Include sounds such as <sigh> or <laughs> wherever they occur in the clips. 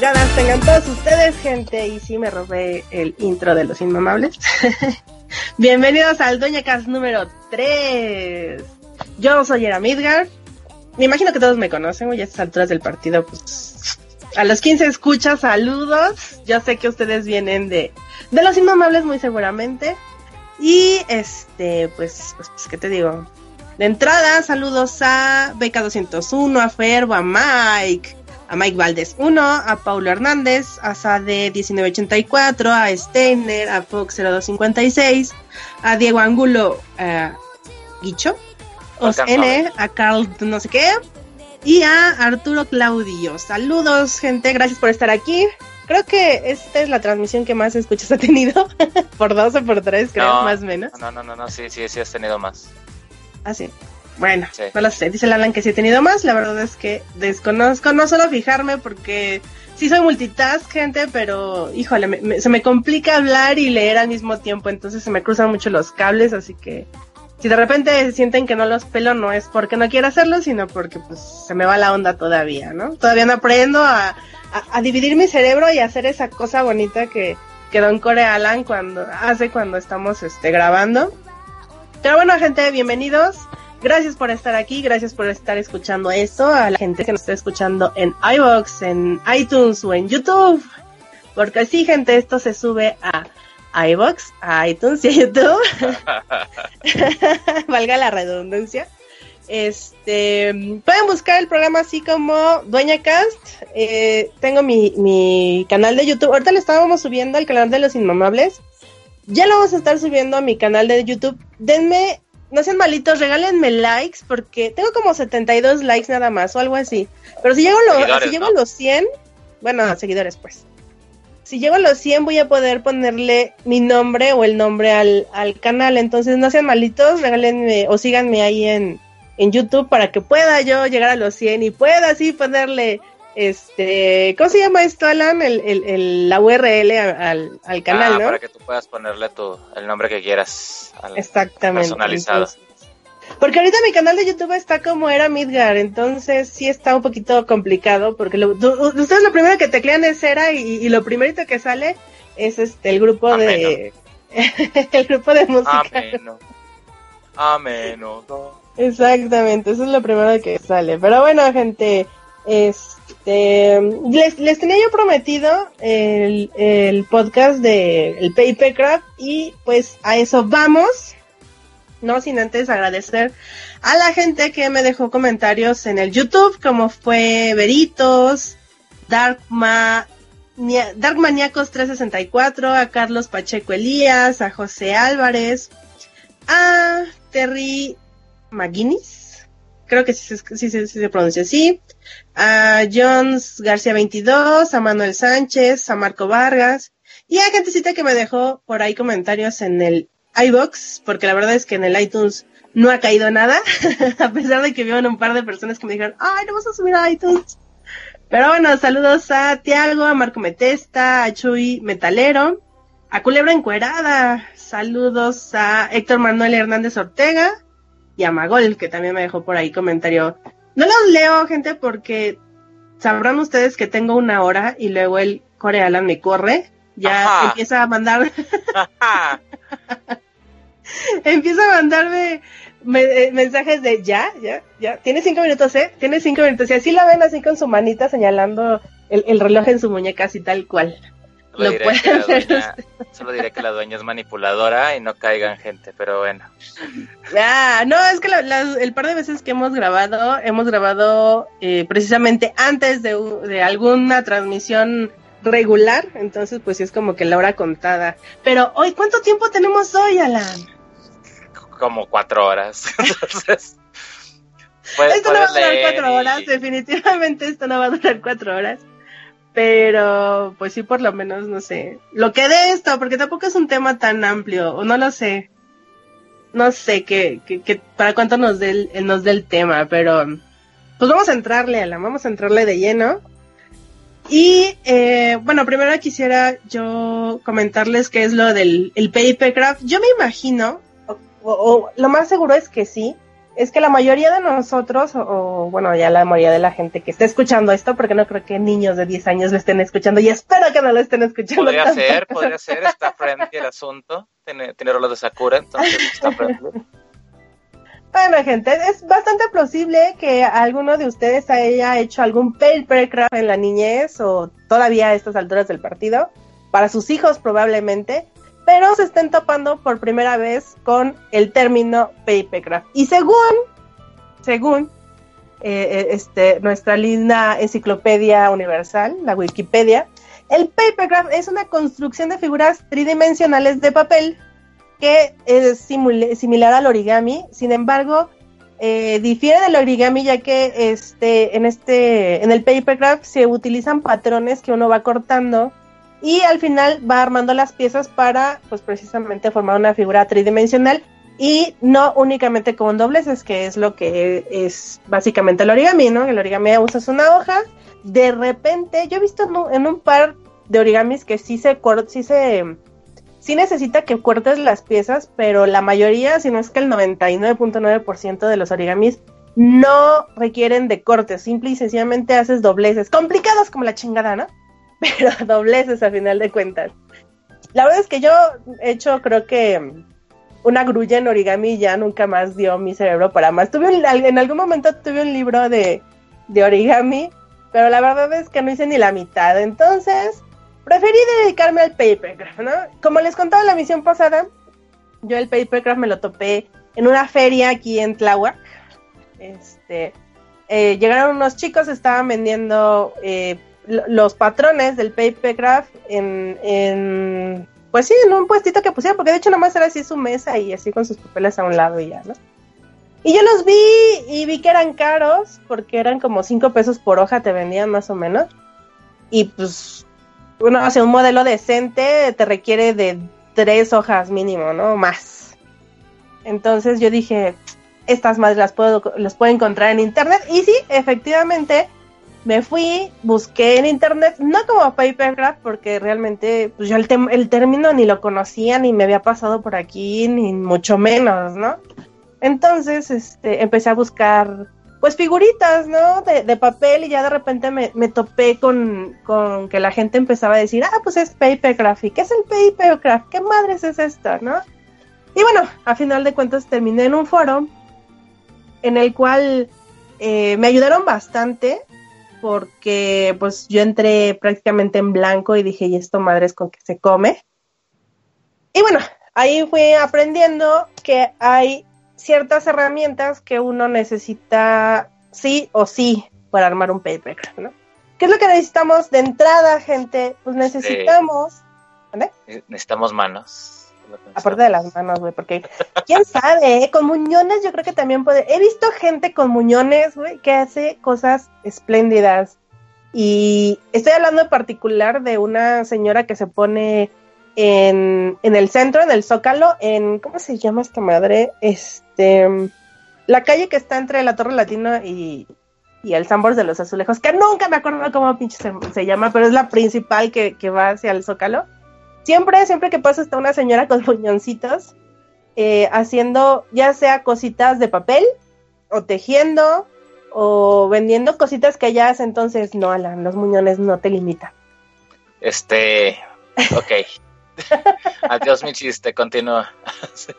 Madrugadas. Tengan todos ustedes, gente. Y sí, me robé el intro de los inmamables. <laughs> Bienvenidos al Doña Cas número 3. Yo soy Era Midgar. Me imagino que todos me conocen, ya a estas alturas del partido, pues. A los 15 escuchas, saludos. Yo sé que ustedes vienen de, de los inmamables, muy seguramente. Y este, pues, pues, ¿qué te digo? De entrada, saludos a BK201, a Ferbo, a Mike, a Mike Valdés 1, a Paulo Hernández, a Sade 1984, a Steiner, a Fox 0256, a Diego Angulo uh, Guicho, N, a Carl no sé qué, y a Arturo Claudio. Saludos, gente, gracias por estar aquí. Creo que esta es la transmisión que más escuchas <laughs> ha tenido. por dos o por tres, creo, más o menos. No, no, no, no, sí, sí, sí has tenido más. Ah, sí. Bueno, no lo sé. Dice Alan que sí he tenido más. La verdad es que desconozco. No solo fijarme porque sí soy multitask, gente, pero híjole, se me complica hablar y leer al mismo tiempo. Entonces se me cruzan mucho los cables. Así que si de repente sienten que no los pelo, no es porque no quiero hacerlo, sino porque pues se me va la onda todavía, ¿no? Todavía no aprendo a, a, dividir mi cerebro y hacer esa cosa bonita que, que Don Core Alan cuando, hace cuando estamos este, grabando. Pero bueno, gente, bienvenidos. Gracias por estar aquí, gracias por estar escuchando esto, a la gente que nos está escuchando en iVoox, en iTunes o en YouTube. Porque sí, gente, esto se sube a iVoox, a iTunes y a YouTube. <laughs> Valga la redundancia. Este, pueden buscar el programa así como Dueña Cast. Eh, tengo mi, mi canal de YouTube. Ahorita lo estábamos subiendo al canal de los Inmamables. Ya lo vamos a estar subiendo a mi canal de YouTube. Denme no sean malitos, regálenme likes porque tengo como 72 likes nada más o algo así. Pero si llego, si llego a los 100, bueno, seguidores pues. Si llego a los 100 voy a poder ponerle mi nombre o el nombre al, al canal. Entonces no sean malitos, regálenme o síganme ahí en, en YouTube para que pueda yo llegar a los 100 y pueda así ponerle este, ¿cómo se llama esto, Alan? El, el, la URL al, al canal, ah, ¿no? Para que tú puedas ponerle tu, el nombre que quieras. Exactamente. Personalizado. porque ahorita mi canal de YouTube está como era Midgar, entonces sí está un poquito complicado, porque ustedes lo primero que teclean es era y, lo primerito que sale es este el grupo de <laughs> el grupo de música. Ameno. Ameno. Exactamente, eso es lo primero que sale. Pero bueno, gente, es este, les, tenía yo prometido el, el podcast de el Papercraft y pues a eso vamos. No sin antes agradecer a la gente que me dejó comentarios en el YouTube, como fue Veritos, Darkma, Dark Maniacos 364, a Carlos Pacheco Elías, a José Álvarez, a Terry McGuinness, creo que sí, se pronuncia así, a Jones García 22, a Manuel Sánchez, a Marco Vargas. Y a gentecita que me dejó por ahí comentarios en el iBox, porque la verdad es que en el iTunes no ha caído nada, <laughs> a pesar de que vieron un par de personas que me dijeron, ay, no vamos a subir a iTunes. Pero bueno, saludos a Tiago, a Marco Metesta, a Chuy Metalero, a Culebra Encuerada, saludos a Héctor Manuel Hernández Ortega y a Magol, que también me dejó por ahí comentario no los leo, gente, porque sabrán ustedes que tengo una hora y luego el Corealan me corre. Ya empieza a mandar. <laughs> empieza a mandarme eh, mensajes de ya, ya, ya. Tiene cinco minutos, ¿eh? Tiene cinco minutos. Y así la ven así con su manita señalando el, el reloj en su muñeca, así tal cual. Solo, diré que, la dueña, solo diré que la dueña es manipuladora y no caigan gente, pero bueno. Ah, no, es que el par de veces que hemos grabado, hemos grabado eh, precisamente antes de, de alguna transmisión regular, entonces pues sí es como que la hora contada. Pero hoy, ¿cuánto tiempo tenemos hoy, Alan? como cuatro horas. <laughs> Entonces, esto no va a durar cuatro horas, definitivamente esto no va a durar cuatro horas. Pero, pues sí, por lo menos, no sé. Lo que de esto, porque tampoco es un tema tan amplio, o no lo sé. No sé que, que, para cuánto nos dé el, nos dé el tema, pero pues vamos a entrarle, Alan, vamos a entrarle de lleno. Y eh, bueno, primero quisiera yo comentarles qué es lo del el papercraft. Yo me imagino, o, lo más seguro es que sí, es que la mayoría de nosotros, o, bueno, ya la mayoría de la gente que está escuchando esto, porque no creo que niños de 10 años lo estén escuchando, y espero que no lo estén escuchando. Podría ser, podría ser, está friendly el asunto, tiene roles de Sakura, entonces está friendly. Bueno, gente, es bastante plausible que alguno de ustedes haya hecho algún papercraft en la niñez o todavía a estas alturas del partido, para sus hijos probablemente, pero se estén topando por primera vez con el término papercraft. Y según, según eh, eh, este, nuestra linda enciclopedia universal, la Wikipedia, el papercraft es una construcción de figuras tridimensionales de papel que es similar al origami, sin embargo, eh, difiere del origami ya que este, en, este, en el papercraft se utilizan patrones que uno va cortando y al final va armando las piezas para, pues precisamente formar una figura tridimensional y no únicamente con dobleces, que es lo que es básicamente el origami, ¿no? El origami usas una hoja, de repente, yo he visto en un, par de origamis que sí se, sí se sí necesita que cortes las piezas, pero la mayoría, si no es que el 99.9% de los origamis no requieren de cortes, simple y sencillamente haces dobleces, complicados como la chingada, ¿no? <laughs> Pero dobleces a final de cuentas. La verdad es que yo he hecho, creo que una grulla en origami ya nunca más dio mi cerebro para más. Tuve en algún momento tuve un libro de, de origami, pero la verdad es que no hice ni la mitad. Entonces, preferí dedicarme al papercraft, ¿no? Como les contaba la misión pasada, yo el papercraft me lo topé en una feria aquí en Tláhuac. Este, eh, llegaron unos chicos, estaban vendiendo eh, los patrones del papercraft en, en, pues sí, en un puestito que pusieron, porque de hecho nomás era así su mesa y así con sus papeles a un lado y ya, ¿no? Y yo los vi y vi que eran caros, porque eran como 5 pesos por hoja, te vendían más o menos. Y pues bueno, hace un modelo decente te requiere de tres hojas mínimo, ¿no? Más. entonces yo dije, estas madres las puedo, las puedo encontrar en internet. Y sí, efectivamente, me fui, busqué en internet, no como papercraft, porque realmente pues yo el, el término ni lo conocía, ni me había pasado por aquí, ni mucho menos, ¿no? Entonces, este, empecé a buscar pues figuritas, ¿no? De, de, papel y ya de repente me, me topé con, con, que la gente empezaba a decir, ah, pues es papercraft, ¿y qué es el papercraft? ¿Qué madres es esto, no? Y bueno, a final de cuentas terminé en un foro en el cual eh, me ayudaron bastante porque pues yo entré prácticamente en blanco y dije, ¿y esto madres con qué se come? Y bueno, ahí fui aprendiendo que hay ciertas herramientas que uno necesita sí o sí para armar un papercraft, ¿no? ¿Qué es lo que necesitamos de entrada, gente? Pues necesitamos... Necesitamos manos. Aparte de las manos, güey, porque quién sabe, ¿eh? con muñones yo creo que también puede. He visto gente con muñones, güey, que hace cosas espléndidas. Y estoy hablando en particular de una señora que se pone en, en el centro, en el Zócalo, en, ¿cómo se llama esta madre? Este, la calle que está entre la Torre Latino y, y el Sambors de los Azulejos, que nunca me acuerdo cómo pinche se, llama, pero es la principal que, que, va hacia el Zócalo. Siempre, siempre que pasa está una señora con <laughs> muñoncitos, eh, haciendo ya sea cositas de papel, o tejiendo, o vendiendo cositas que ella hace, entonces no, Alan, los muñones no te limitan. Este, ok. <laughs> Adiós mi chiste, continúa. <laughs>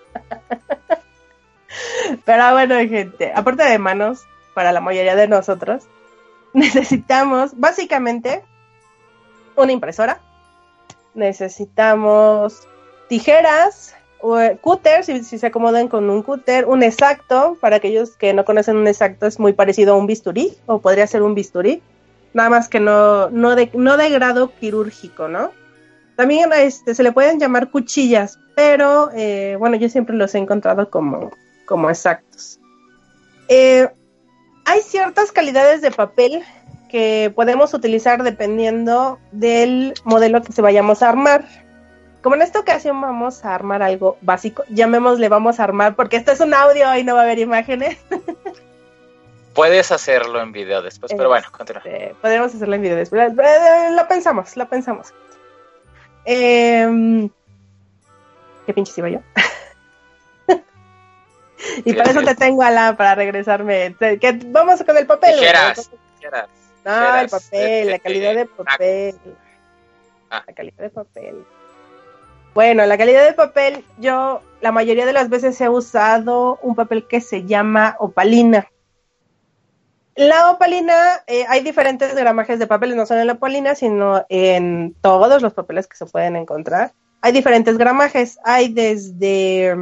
Pero bueno, gente, aparte de manos, para la mayoría de nosotros, necesitamos básicamente una impresora, necesitamos tijeras, o eh, cúter, si, se acomodan con un cúter, un exacto, para aquellos que no conocen un exacto, es muy parecido a un bisturí, o podría ser un bisturí, nada más que no, no, de, no de grado quirúrgico, ¿no? también este, se le pueden llamar cuchillas, pero eh, bueno, yo siempre los he encontrado como, como exactos. Eh, hay ciertas calidades de papel que podemos utilizar dependiendo del modelo que se vayamos a armar. Como en esta ocasión vamos a armar algo básico, llamémosle vamos a armar, porque esto es un audio y no va a haber imágenes. <laughs> Puedes hacerlo en video después, pero bueno, continúa. Este, podemos hacerlo en video después. Eh, lo pensamos, lo pensamos. Eh, ¿Qué pinches iba yo? <laughs> y para eso te tengo, Alan, para regresarme. vamos con el papel. Tijeras, No, el papel, la calidad de <laughs> papel. Ah. La calidad de papel. Bueno, la calidad de papel, yo la mayoría de las veces he usado un papel que se llama opalina. La opalina, eh, hay diferentes gramajes de papeles, no solo en la opalina, sino en todos los papeles que se pueden encontrar. Hay diferentes gramajes, hay desde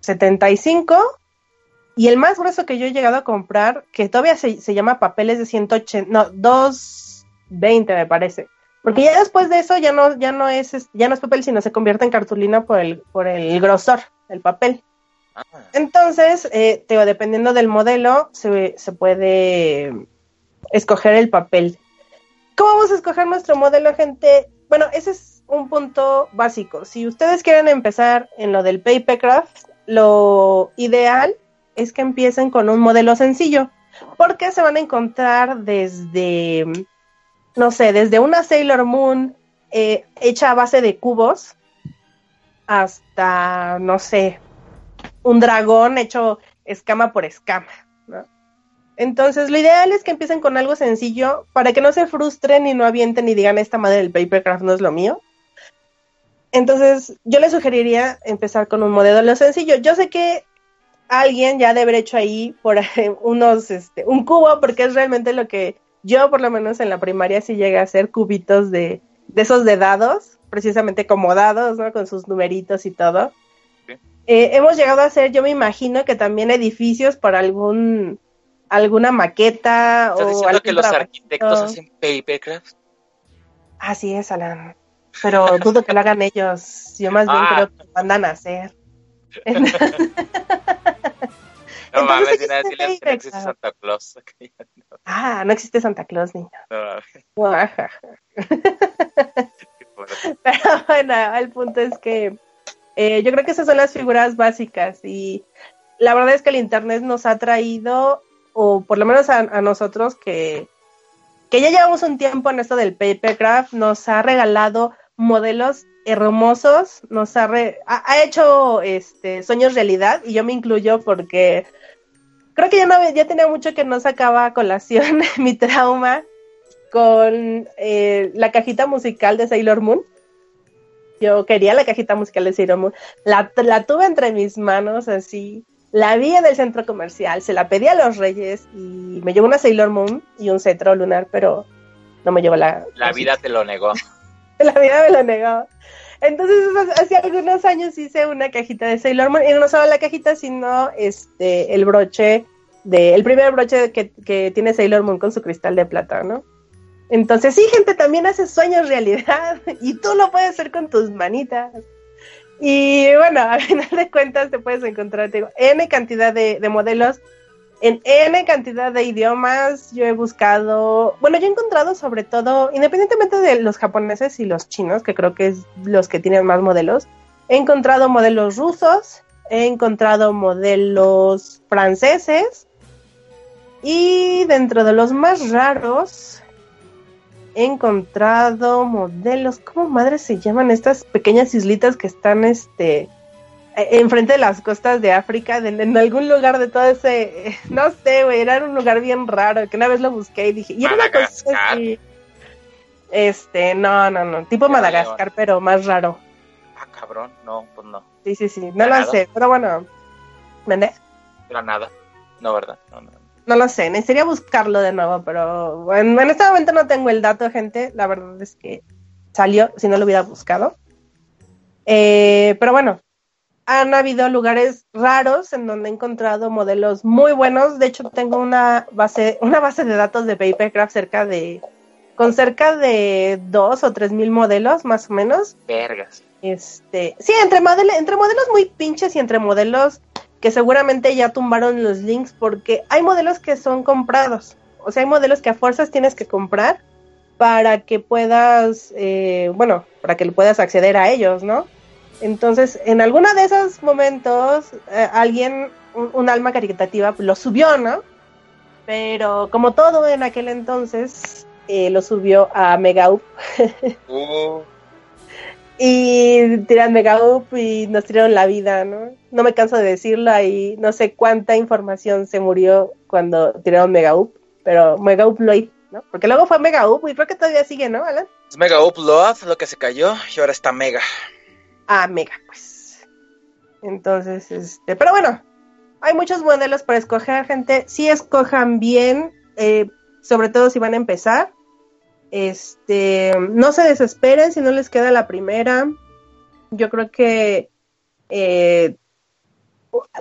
75 mm, y el más grueso que yo he llegado a comprar, que todavía se, llama papeles de 180, no, 220 me parece. Porque ya después de eso ya no, ya no es, ya no es papel, sino se convierte en cartulina por el, por el grosor del papel. Ah. Entonces, eh, dependiendo del modelo, se, puede escoger el papel. ¿Cómo vamos a escoger nuestro modelo, gente? Bueno, ese es un punto básico. Si ustedes quieren empezar en lo del papercraft, lo ideal es que empiecen con un modelo sencillo, porque se van a encontrar desde, no sé, desde una Sailor Moon eh, hecha a base de cubos hasta, no sé, un dragón hecho escama por escama. Entonces, lo ideal es que empiecen con algo sencillo para que no se frustren y no avienten y digan esta madre del papercraft no es lo mío. Entonces, yo les sugeriría empezar con un modelo sencillo. Yo sé que alguien ya debe haber hecho ahí por <laughs> unos, este, un cubo, porque es realmente lo que yo, por lo menos en la primaria, sí llegué a hacer cubitos de, de esos de dados, precisamente como dados, ¿no? Con sus numeritos y todo. Eh, hemos llegado a hacer, yo me imagino que también edificios para algún alguna maqueta ¿Estás o diciendo que los arquitectos hacen papercraft? Así es, Alan. Pero dudo que lo hagan ellos. Yo más bien ah. creo que lo mandan a hacer. <laughs> no mames, nada, que no existe Santa Claus. <laughs> ah, no existe Santa Claus, niña. No, <laughs> Pero bueno, el punto es que eh, yo creo que esas son las figuras básicas y la verdad es que el Internet nos ha traído, o por lo menos a, nosotros que, que ya llevamos un tiempo en esto del papercraft, nos ha regalado modelos hermosos, nos ha, ha, hecho este, sueños realidad y yo me incluyo porque creo que ya, no, ya tenía mucho que no sacaba a colación <laughs> mi trauma con eh, la cajita musical de Sailor Moon. Yo quería la cajita musical de Sailor Moon. La, la tuve entre mis manos así. La vi en el centro comercial, se la pedí a los reyes y me llevó una Sailor Moon y un cetro lunar, pero no me llevó la... La vida te lo negó. <laughs> la vida me lo negó. Entonces, hace algunos años hice una cajita de Sailor Moon, y no solo la cajita, sino este el broche de, el primer broche que, que tiene Sailor Moon con su cristal de plata, ¿no? Entonces, sí, gente, también hace sueños realidad <laughs> y tú lo puedes hacer con tus manitas. Y bueno, <laughs> a final de cuentas te puedes encontrar, digo, N cantidad de, modelos en N cantidad de idiomas. Yo he buscado, bueno, yo he encontrado sobre todo, independientemente de los japoneses y los chinos, que creo que es los que tienen más modelos, he encontrado modelos rusos, he encontrado modelos franceses y dentro de los más raros he encontrado modelos, ¿cómo madre se llaman estas pequeñas islitas que están este enfrente de las costas de África, en algún lugar de todo ese, no sé, güey, era un lugar bien raro, que una vez lo busqué y dije, y era una cosa así, este, no, no, no, tipo Madagascar, pero más raro. Ah, cabrón, no, pues no. Sí, sí, sí, no lo sé, pero bueno, ¿vende? Granada, no, ¿verdad? No, no. No lo sé, necesitaría buscarlo de nuevo, pero bueno, en este momento no tengo el dato, gente. La verdad es que salió, si no lo hubiera buscado. Eh, pero bueno, han habido lugares raros en donde he encontrado modelos muy buenos. De hecho, tengo una base, una base de datos de Papercraft cerca de, con cerca de dos o tres mil modelos, más o menos. Vergas. Este, sí, entre, modelos, entre modelos muy pinches y entre modelos que seguramente ya tumbaron los links porque hay modelos que son comprados. O sea, hay modelos que a fuerzas tienes que comprar para que puedas, eh, bueno, para que puedas acceder a ellos, ¿no? Entonces, en alguno de esos momentos, eh, alguien, un, alma caritativa, lo subió, ¿no? Pero como todo en aquel entonces, eh, lo subió a Megaup. uh. <laughs> Y tiran Megaup y nos tiraron la vida, ¿no? No me canso de decirlo, ahí no sé cuánta información se murió cuando tiraron Megaup, pero Megaup lo hizo, ¿no? Porque luego fue Megaup y creo que todavía sigue, ¿no, Alan? Es Megaup Love lo que se cayó y ahora está Mega a Mega, pues. Entonces, este, pero bueno, hay muchos modelos para escoger, gente. Si escojan bien, eh, sobre todo si van a empezar. Este, no se desesperen si no les queda la primera. Yo creo que, eh,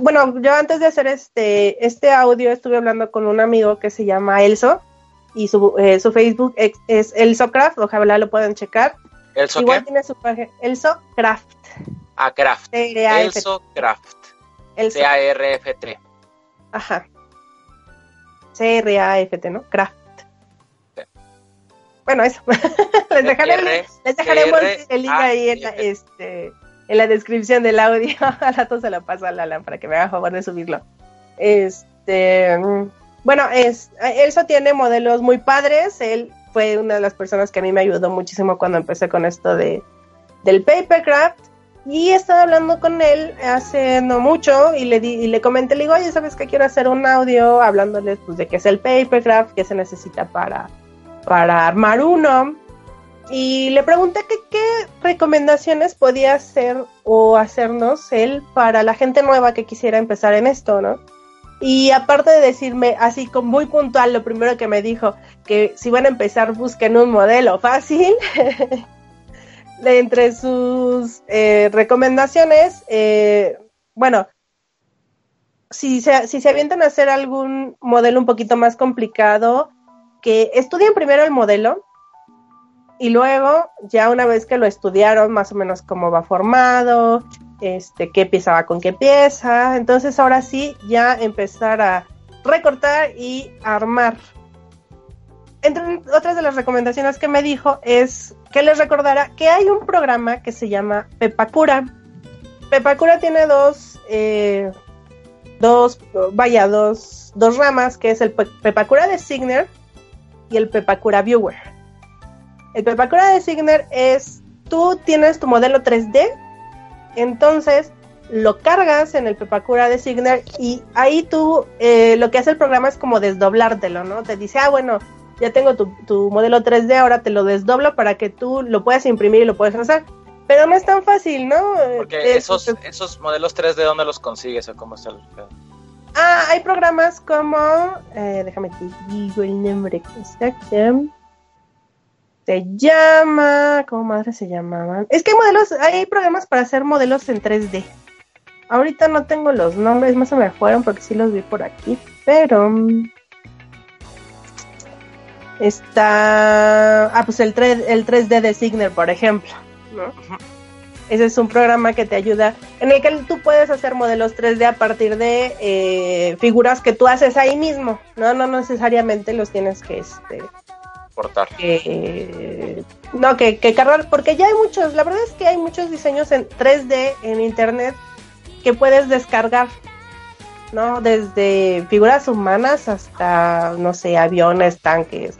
bueno, yo antes de hacer este, este audio estuve hablando con un amigo que se llama Elso y su, eh, su Facebook es, es Elsocraft, ojalá lo puedan checar. ¿Elso Igual tiene su página, Elso Craft. A Craft. Elso Craft. C-A-R-F-T. Ajá. C-R-A-F-T, ¿no? Craft. Bueno, eso. <laughs> les, dejaré, les dejaremos el link ahí en la, este, en la descripción del audio. <laughs> Al rato se lo paso a Lala para que me haga favor de subirlo. Este. Bueno, es, Elso tiene modelos muy padres. Él fue una de las personas que a mí me ayudó muchísimo cuando empecé con esto de del papercraft y he estado hablando con él hace no mucho y le di, y le comenté, le digo, oye, ¿sabes que quiero hacer un audio hablándoles pues de qué es el papercraft, qué se necesita para, para armar uno? Y le pregunté qué recomendaciones podía hacer o hacernos él para la gente nueva que quisiera empezar en esto, ¿no? Y aparte de decirme así como muy puntual, lo primero que me dijo, que si van a empezar busquen un modelo fácil. <laughs> entre sus eh, recomendaciones, eh, bueno, si se, si se avientan a hacer algún modelo un poquito más complicado, que estudien primero el modelo y luego, ya una vez que lo estudiaron, más o menos cómo va formado, este, qué pieza va con qué pieza. Entonces ahora sí, ya empezar a recortar y armar. Entre otras de las recomendaciones que me dijo es que les recordara que hay un programa que se llama Pepacura. Pepacura tiene dos, eh, dos, vaya, dos, dos ramas, que es el Pepacura de Signer y el Pepacura Viewer. El Pepacura de Signer es, tú tienes tu modelo 3D entonces lo cargas en el Pepacura de Signer y ahí tú eh, lo que hace el programa es como desdoblártelo, ¿no? Te dice, ah, bueno, ya tengo tu, modelo 3D, ahora te lo desdoblo para que tú lo puedas imprimir y lo puedas hacer. Pero no es tan fácil, ¿no? Porque esos, esos modelos 3D, ¿dónde los consigues o cómo está el Ah, hay programas como, eh, déjame te digo el nombre exacto se llama, ¿cómo madre se llamaban? Es que hay modelos, hay programas para hacer modelos en 3D. Ahorita no tengo los nombres, más o me fueron porque sí los vi por aquí, pero mm, está, ah, pues el 3, el 3D de Signer, por ejemplo, Ese es un programa que te ayuda, en el que tú puedes hacer modelos 3D a partir de eh, figuras que tú haces ahí mismo, ¿no? No necesariamente los tienes que, este, no, que, que cargar, porque ya hay muchos, la verdad es que hay muchos diseños en 3D en internet que puedes descargar, ¿no? Desde figuras humanas hasta, no sé, aviones, tanques,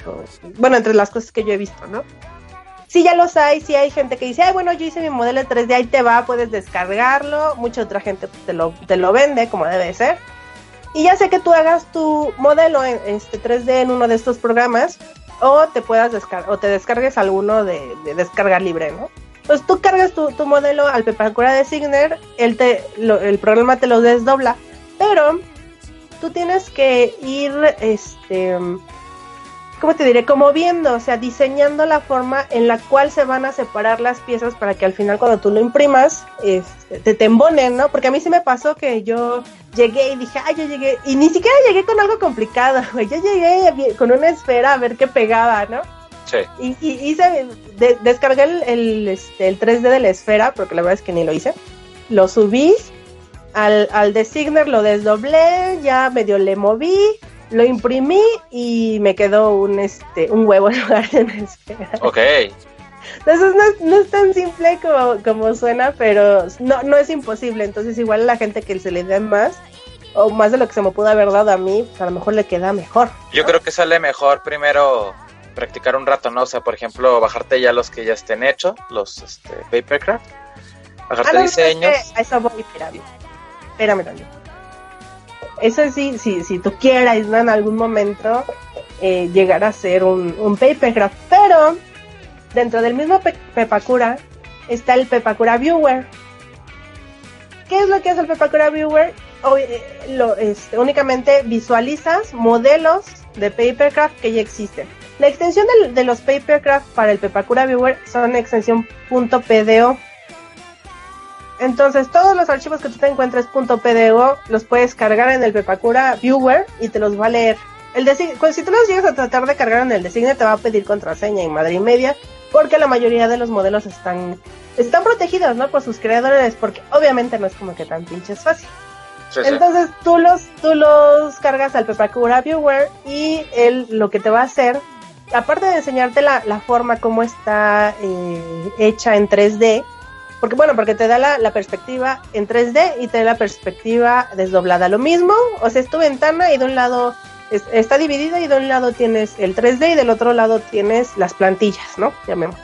bueno, entre las cosas que yo he visto, ¿no? Sí, ya los hay, sí hay gente que dice, ay, bueno, yo hice mi modelo 3D, ahí te va, puedes descargarlo, mucha otra gente pues, te, lo, te lo vende como debe ser. Y ya sé que tú hagas tu modelo en este 3D en uno de estos programas o te puedas descargar o te descargues alguno de, descarga libre, ¿no? Entonces tú cargas tu, modelo al Pepacura de Signer, el, te, el programa te lo desdobla, pero tú tienes que ir, este, ¿cómo te diré? Como viendo, o sea, diseñando la forma en la cual se van a separar las piezas para que al final cuando tú lo imprimas, este, te, te embonen, ¿no? Porque a mí sí me pasó que yo llegué y dije, ay, yo llegué, y ni siquiera llegué con algo complicado, <laughs> güey, yo llegué con una esfera a ver qué pegaba, ¿no? Sí. Y, hice, descargué el, este, el 3D de la esfera, porque la verdad es que ni lo hice. Lo subí al, al designer, lo desdoblé, ya medio le moví, lo imprimí y me quedó un, este, un huevo en lugar de una esfera. Ok. <laughs> Entonces no, es tan simple como, como suena, pero no, no es imposible. Entonces igual a la gente que se le dé más, o más de lo que se me pudo haber dado a mí, pues a lo mejor le queda mejor. Yo creo que sale mejor primero practicar un rato, ¿no? O sea, por ejemplo, bajarte ya los que ya estén hechos, los este, papercraft, bajarte ah, diseños. a eso voy, espérame. Espérame también. Eso sí, si, si tú quieras, en algún momento eh, llegar a ser un, un papercraft, pero dentro del mismo Pepacura está el Pepacura Viewer. ¿Qué es lo que hace el Pepacura Viewer? Eh, este, únicamente visualizas modelos de papercraft que ya existen. La extensión de, los papercraft para el Pepacura Viewer son extensión .pdo. Entonces todos los archivos que tú te encuentres .pdo los puedes cargar en el Pepacura Viewer y te los va a leer. El pues, si tú los llegas a tratar de cargar en el designe te va a pedir contraseña y madre y media porque la mayoría de los modelos están están protegidos, ¿no? Por sus creadores, porque obviamente no es como que tan pinches fácil. Entonces tú los tú los cargas al Pepacura Viewer y él lo que te va a hacer, aparte de enseñarte la, la forma como está eh, hecha en 3D, porque bueno, porque te da la, la, perspectiva en 3D y te da la perspectiva desdoblada. Lo mismo, o sea, es tu ventana y de un lado está dividida y de un lado tienes el 3D y del otro lado tienes las plantillas, ¿no? Llamemos.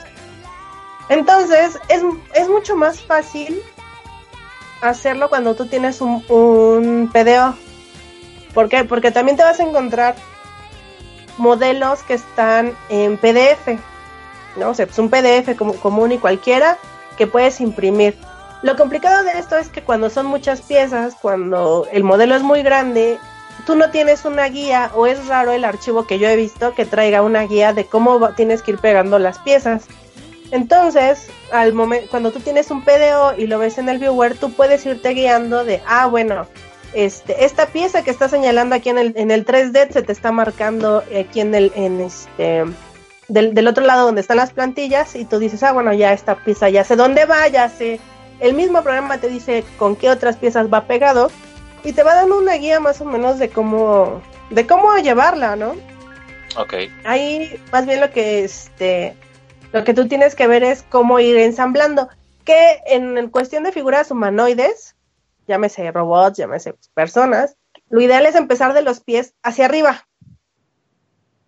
Entonces, es, es mucho más fácil hacerlo cuando tú tienes un, un PDO. ¿Por qué? Porque también te vas a encontrar modelos que están en PDF, ¿no? O sea, es un PDF común y cualquiera que puedes imprimir. Lo complicado de esto es que cuando son muchas piezas, cuando el modelo es muy grande, tú no tienes una guía o es raro el archivo que yo he visto que traiga una guía de cómo tienes que ir pegando las piezas. Entonces, al momento, cuando tú tienes un PDO y lo ves en el viewer, tú puedes irte guiando de, ah, bueno, este, esta pieza que está señalando aquí en el, en el 3D se te está marcando aquí en el, en este, del, del, otro lado donde están las plantillas y tú dices, ah, bueno, ya esta pieza ya sé dónde va, ya sé. El mismo programa te dice con qué otras piezas va pegado y te va dando una guía más o menos de cómo, de cómo llevarla, ¿no? Ok. Ahí más bien lo que este lo que tú tienes que ver es cómo ir ensamblando. Que en, cuestión de figuras humanoides, llámese robots, llámese personas, lo ideal es empezar de los pies hacia arriba.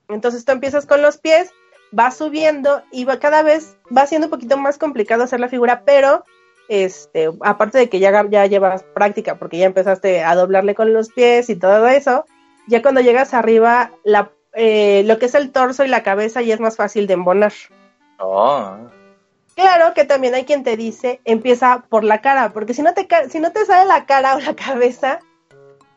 Entonces tú empiezas con los pies, vas subiendo y va cada vez va siendo un poquito más complicado hacer la figura, pero este, aparte de que ya, ya llevas práctica, porque ya empezaste a doblarle con los pies y todo eso, ya cuando llegas arriba, la, eh, lo que es el torso y la cabeza ya es más fácil de embonar. Oh. Claro que también hay quien te dice, empieza por la cara, porque si no te, si no te sale la cara o la cabeza,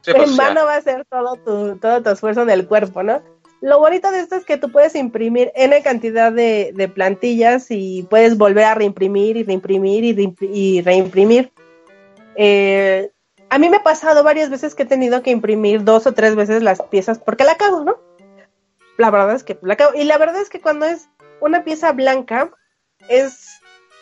en pues vano va a ser todo tu, todo tu esfuerzo en el cuerpo, ¿no? Lo bonito de esto es que tú puedes imprimir N cantidad de, plantillas y puedes volver a reimprimir y reimprimir y, reimprimir. Eh, a mí me ha pasado varias veces que he tenido que imprimir dos o tres veces las piezas porque la cago, ¿no? La verdad es que la cago. Y la verdad es que cuando es una pieza blanca es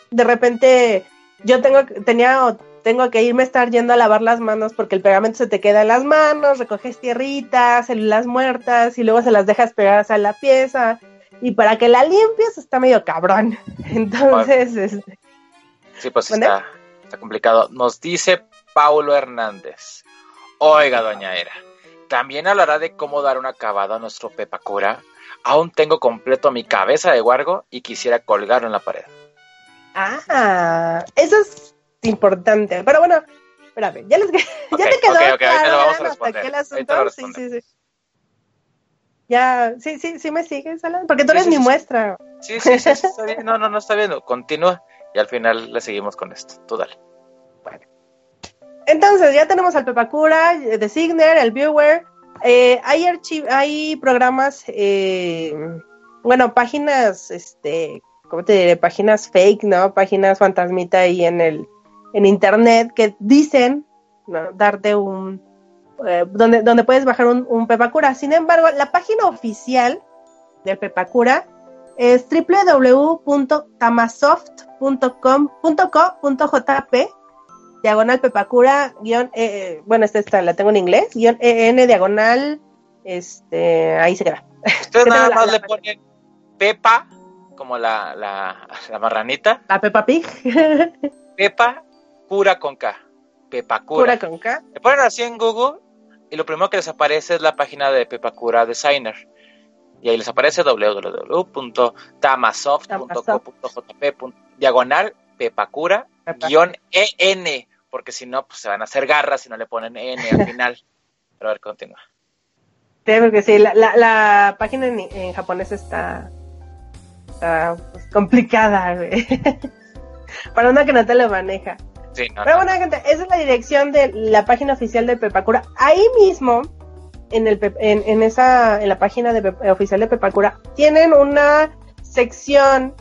de repente yo tengo tenía tengo que irme a estar yendo a lavar las manos porque el pegamento se te queda en las manos, recoges tierritas, células muertas y luego se las dejas pegadas a la pieza y para que la limpies está medio cabrón. <laughs> Entonces, este, sí, pues está, está complicado. Nos dice Paulo Hernández. Oiga, doña Era, también hablará de cómo dar un acabado a nuestro pepacura Aún tengo completo mi cabeza de guargo y quisiera colgarlo en la pared. Ah, eso es importante. Pero bueno, espérame, ya, les, <laughs> ya te quedó okay, okay, claro, lo vamos a responder. el asunto. Sí, sí, sí. Ya, sí, sí, sí me sigues, Alan, porque tú eres mi muestra. Sí, sí, sí, está bien. <laughs> No, no, no está bien. Continúa y al final le seguimos con esto. Tú dale. Bueno. Entonces, ya tenemos al Pepacura, The Signer, el Viewer, eh, hay hay programas, eh, bueno, páginas, este, ¿cómo te diré? Páginas fake, ¿no? Páginas fantasmita ahí en el, en internet que dicen, Darte un, eh, donde, donde puedes bajar un, un Pepacura. Sin embargo, la página oficial del Pepacura es www.tamasoft.com.co.jp diagonal pepacura guion, eh, eh, bueno, esta, esta la tengo en inglés, guion en diagonal, este, ahí se queda. Ustedes <laughs> nada más le ponen Pepa, como la, la, la marranita. La <laughs> Pepa Pig. Pepa cura con K. Pepa cura. Cura con K. Le ponen así en Google y lo primero que les aparece es la página de Pepa Cura Designer. Y ahí les aparece www.tamasoft.co.jp diagonal pepacura guion EN, porque si no, pues se van a hacer garras si no le ponen N al final. <laughs> Pero a ver, continúa. Sí, porque sí, la, la, la página en, en, japonés está, está pues, complicada, güey. <laughs> Para una que no te lo maneja. Sí, no, Pero no. bueno, gente, esa es la dirección de la página oficial de Pepacura. Ahí mismo, en, el, en, en esa, en la página de Pe- oficial de Pepacura, tienen una sección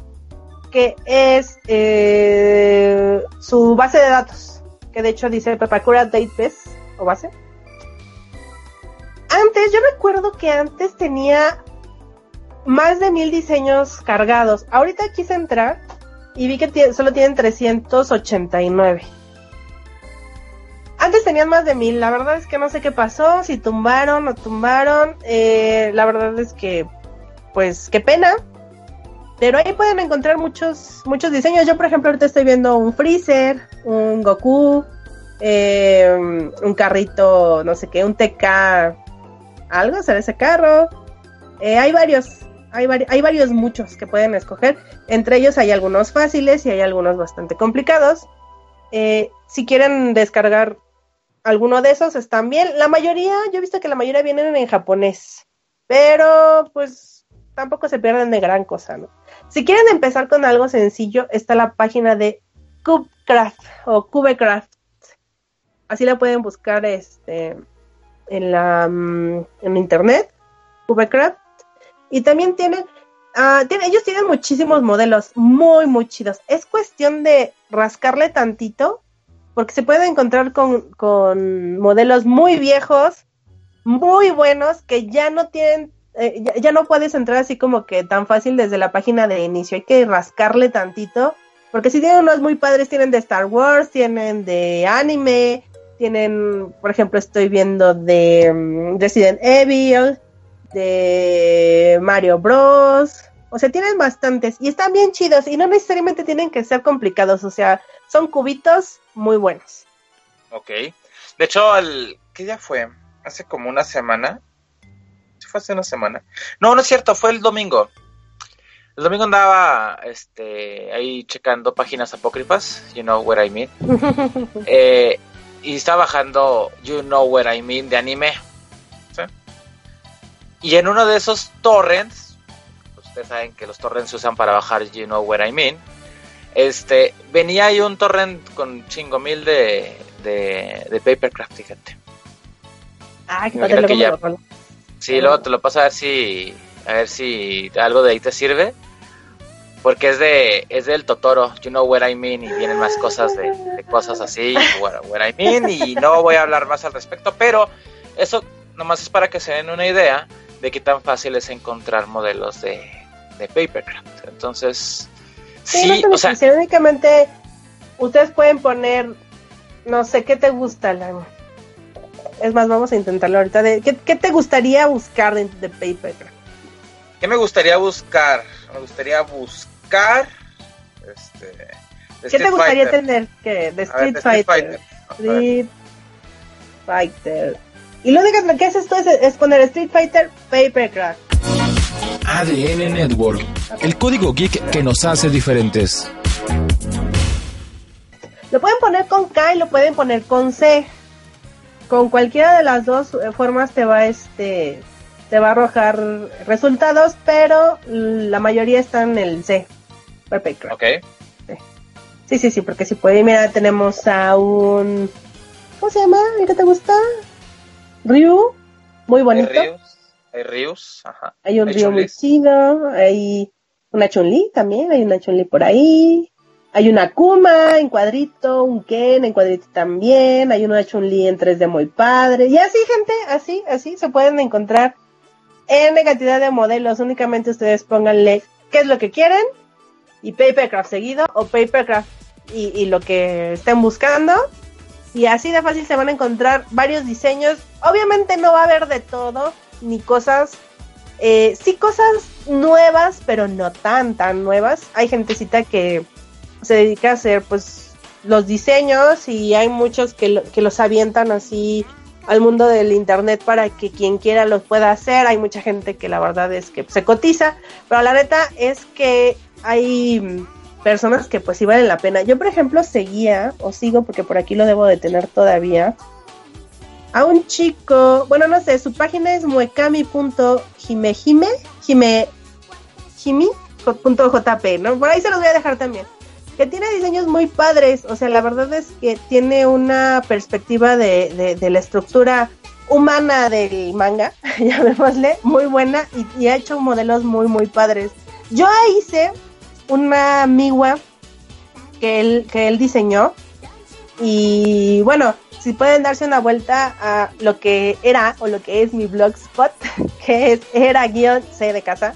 que es eh, su base de datos, que de hecho dice Pepacura Database o base. Antes, yo recuerdo que antes tenía más de mil diseños cargados. Ahorita quise entrar y vi que solo tienen 389. Antes tenían más de mil, la verdad es que no sé qué pasó, si tumbaron o tumbaron, eh, la verdad es que, pues, qué pena, pero ahí pueden encontrar muchos, muchos diseños. Yo, por ejemplo, ahorita estoy viendo un Freezer, un Goku, eh, un carrito, no sé qué, un TK, algo, será ese carro. Eh, hay varios, hay, vari- hay varios muchos que pueden escoger. Entre ellos hay algunos fáciles y hay algunos bastante complicados. Eh, si quieren descargar alguno de esos, están bien. La mayoría, yo he visto que la mayoría vienen en japonés, pero pues tampoco se pierden de gran cosa, ¿no? Si quieren empezar con algo sencillo, está la página de Cubecraft o Cubecraft. Así la pueden buscar este, en, la, mm, en internet, Cubecraft. Y también tienen, ah, tiene- ellos tienen muchísimos modelos muy, muy chidos. Es cuestión de rascarle tantito, porque se pueden encontrar con, con modelos muy viejos, muy buenos, que ya no tienen, eh, ya, ya no puedes entrar así como que tan fácil desde la página de inicio. Hay que rascarle tantito, porque si tienen unos muy padres, tienen de Star Wars, tienen de anime, tienen, por ejemplo, estoy viendo de mm, Resident Evil, de Mario Bros. O sea, tienen bastantes y están bien chidos y no necesariamente tienen que ser complicados, o sea, son cubitos muy buenos. Ok. De hecho, el... ¿qué día fue? Hace como una semana. ¿Sí fue hace una semana? No, no es cierto, fue el domingo. El domingo andaba este, ahí checando páginas apócrifas, you know what I mean. <laughs> Eh, y estaba bajando You Know What I Mean de anime. Y en uno de esos torrents, ustedes saben que los torrents se usan para bajar You Know What I Mean. Este, venía ahí un torrent con chingo mil de, de, de Papercraft, fíjate. Ay, que padre, imagino que ya- lo. Sí, luego te lo paso a ver si, a ver si algo de ahí te sirve. Porque es de, es del Totoro, you know what I mean, y vienen más cosas de, de cosas así, what, what I mean, y no voy a hablar más al respecto, pero eso nomás es para que se den una idea de qué tan fácil es encontrar modelos de, de Papercraft. Entonces, Sí, no sí, te o sea, únicamente ustedes pueden poner, no sé, ¿qué te gusta, Lalo? Es más, vamos a intentarlo ahorita. De, ¿qué, qué te gustaría buscar de, de Papercraft? ¿qué me gustaría buscar? Me gustaría buscar, este, ¿Qué Street te gustaría Fighter. tener? que De ver, Street, Fighter. Street Fighter. Y lo único que haces tú es, es poner Street Fighter Papercraft. ADN Network, el código geek que nos hace diferentes. Lo pueden poner con K y lo pueden poner con C. Con cualquiera de las dos eh, formas te va este te va a arrojar resultados, pero la mayoría están en el C. Papercraft. Ok. Sí, sí, sí, porque si puede, mira, tenemos a un ¿cómo se llama? ¿El que te gusta? Ryu, muy Hay bonito. ríos, hay ríos, ajá. Hay un Hay río muy chido, hay una Chun-Li también, hay una Chun-Li por ahí, hay una Kuma en cuadrito, un Ken en cuadrito también, hay una Chun-Li en 3D muy padre, y así gente, así, así se pueden encontrar N cantidad de modelos, únicamente ustedes pónganle qué es lo que quieren y Papercraft seguido o Papercraft y, y lo que estén buscando. Y así de fácil se van a encontrar varios diseños. Obviamente no va a haber de todo, ni cosas eh, sí cosas nuevas, pero no tan, tan nuevas. Hay gentecita que se dedica a hacer pues los diseños y hay muchos que, que los avientan así al mundo del internet para que quien quiera los pueda hacer. Hay mucha gente que la verdad es que se cotiza, pero la neta es que hay personas que pues sí valen la pena. Yo por ejemplo seguía o sigo porque por aquí lo debo de tener todavía a un chico, bueno, no sé, su página es muekami.jimejime, jime, jimi.jp, ¿no? Por ahí se los voy a dejar también. Que tiene diseños muy padres, o sea, la verdad es que tiene una perspectiva de, de, la estructura humana del manga, <laughs> llamémosle, muy buena y, ha hecho modelos muy, muy padres. Yo hice una migua que él, que él diseñó y bueno, si pueden darse una vuelta a lo que era o lo que es mi blogspot, <laughs> que es era guion C de casa,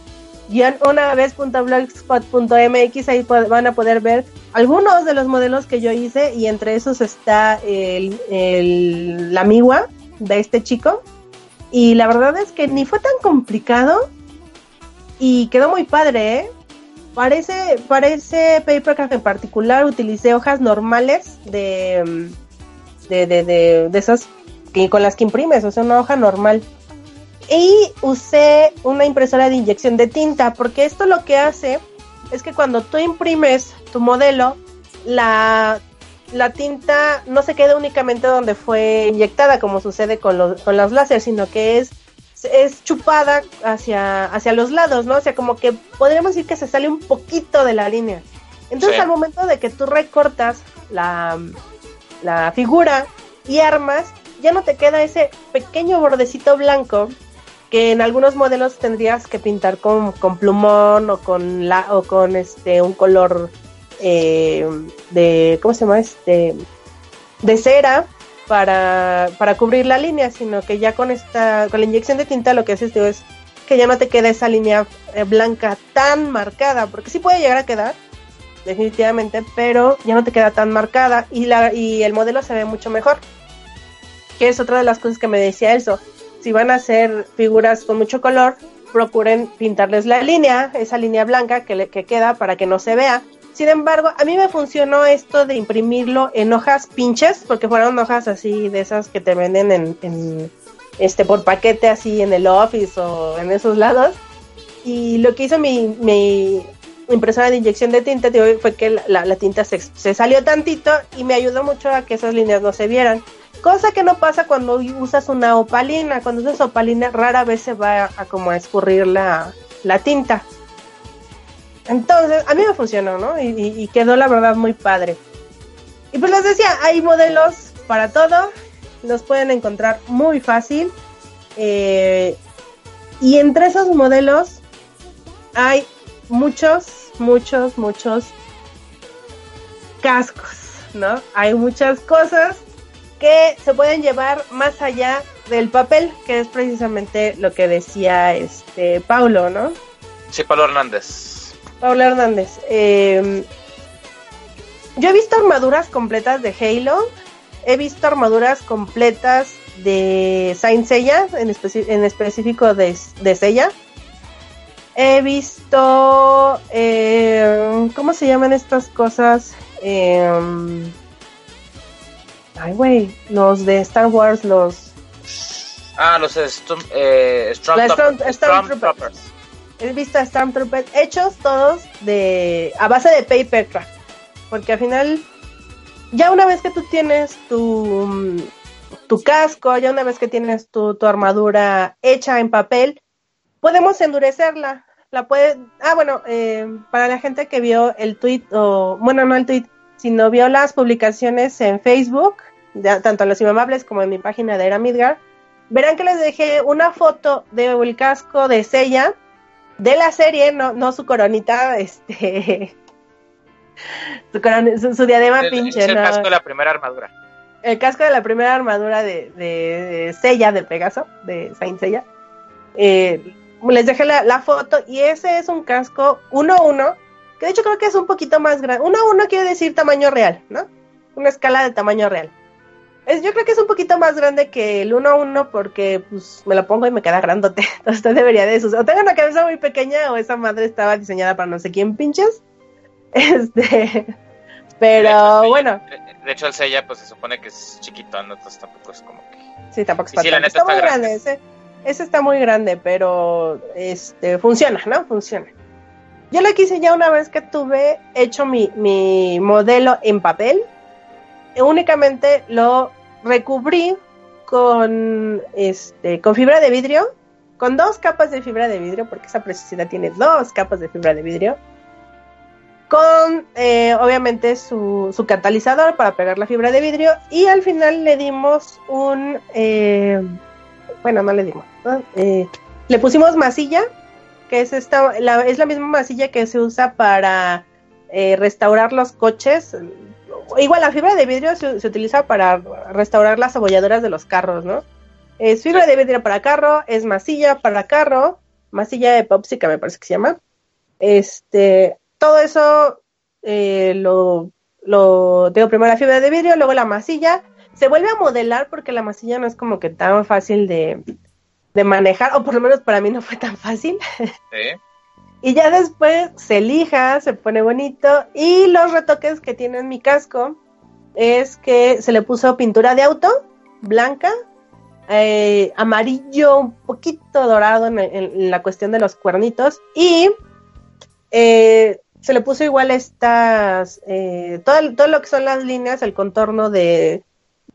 guion una vez .blogspot.mx, ahí van a poder ver algunos de los modelos que yo hice y entre esos está el, el, la migua de este chico. Y la verdad es que ni fue tan complicado y quedó muy padre, ¿eh? Parece, parece Papercraft en particular, utilicé hojas normales de de, de, de, esas con las que imprimes, o sea, una hoja normal. Y usé una impresora de inyección de tinta, porque esto lo que hace es que cuando tú imprimes tu modelo, la, la tinta no se queda únicamente donde fue inyectada, como sucede con los, con los láseres, sino que es, es chupada hacia, hacia los lados, ¿no? O sea, como que podríamos decir que se sale un poquito de la línea. Entonces, al momento de que tú recortas la, la figura y armas, ya no te queda ese pequeño bordecito blanco que en algunos modelos tendrías que pintar con, con plumón o con la o con este un color eh, de cómo se llama este de cera para, para cubrir la línea sino que ya con esta con la inyección de tinta lo que haces es que ya no te queda esa línea eh, blanca tan marcada porque sí puede llegar a quedar definitivamente, pero ya no te queda tan marcada y, la, y el modelo se ve mucho mejor. Que es otra de las cosas que me decía eso. Si van a hacer figuras con mucho color, procuren pintarles la línea, esa línea blanca que, le, que queda para que no se vea. Sin embargo, a mí me funcionó esto de imprimirlo en hojas pinches, porque fueron hojas así de esas que te venden en, este por paquete así en el office o en esos lados. Y lo que hizo mi, impresora de inyección de tinta fue que la, tinta se, salió tantito y me ayudó mucho a que esas líneas no se vieran. Cosa que no pasa cuando usas una opalina. Cuando usas opalina rara vez se va a, como a escurrir la, tinta. Entonces, a mí me funcionó, ¿no? Y, y, quedó la verdad muy padre. Y pues les decía, hay modelos para todo. Los pueden encontrar muy fácil. Eh, y entre esos modelos hay muchos, muchos, muchos cascos, ¿no? Hay muchas cosas que se pueden llevar más allá del papel, que es precisamente lo que decía este Paulo, ¿no? Sí, Paulo Hernández. Paulo Hernández. Eh, yo he visto armaduras completas de Halo, he visto armaduras completas de Saint Seiya, en, en específico de, de Seiya He visto, eh, ¿cómo se llaman estas cosas? Eh, ay, güey, los de Star Wars, los... Ah, los Storm, eh, Stormtroopers. Storm, Storm He visto a Stormtroopers hechos todos de a base de papercraft. Porque al final, ya una vez que tú tienes tu, tu casco, ya una vez que tienes tu, tu armadura hecha en papel, podemos endurecerla. La puede, ah, bueno, eh, para la gente que vio el tweet, o bueno, no el tweet, sino vio las publicaciones en Facebook, tanto en los inmamables como en mi página de Era Midgar, verán que les dejé una foto del casco de Sella de la serie, no, no su coronita, <laughs> este, su, coron su, su, diadema el, pinche. El ¿no? casco de la primera armadura. El casco de la primera armadura de, de, de Sella, de Pegaso, de Saint Sella. Eh, les dejé la, foto y ese es un casco 1-1, que de hecho creo que es un poquito más grande. 1-1 quiere decir tamaño real, ¿no? Una escala de tamaño real. Es, yo creo que es un poquito más grande que el 1-1 porque pues me lo pongo y me queda grandote. <laughs> Entonces debería de eso. O tengo una cabeza muy pequeña o esa madre estaba diseñada para no sé quién pinches. <laughs> Este, pero bueno. De hecho, el sella pues se supone que es chiquito, entonces tampoco es como que. Sí, tampoco es para está, muy grande. Ese, ese, está muy grande, pero este funciona, ¿no? Funciona. Yo lo quise ya una vez que tuve hecho mi, mi modelo en papel. Únicamente lo recubrí con este con fibra de vidrio, con dos capas de fibra de vidrio, porque esa precisidad tiene dos capas de fibra de vidrio con eh, obviamente su, su, catalizador para pegar la fibra de vidrio y al final le dimos un, eh, bueno, no le dimos, eh, le pusimos masilla, que es, esta, es la misma masilla que se usa para restaurar los coches. Igual la fibra de vidrio se, se, utiliza para restaurar las abolladuras de los carros, ¿no? Es fibra de vidrio para carro, es masilla para carro, masilla epóxica me parece que se llama. Este, todo eso eh, lo, lo tengo primero la fibra de vidrio, luego la masilla. Se vuelve a modelar porque la masilla no es como que tan fácil de, manejar, o por lo menos para mí no fue tan fácil. Y ya después se lija, se pone bonito. Y los retoques que tiene en mi casco es que se le puso pintura de auto, blanca, eh, amarillo, un poquito dorado en, la cuestión de los cuernitos. Y eh, se le puso igual estas, eh, todo, todo lo que son las líneas, el contorno de,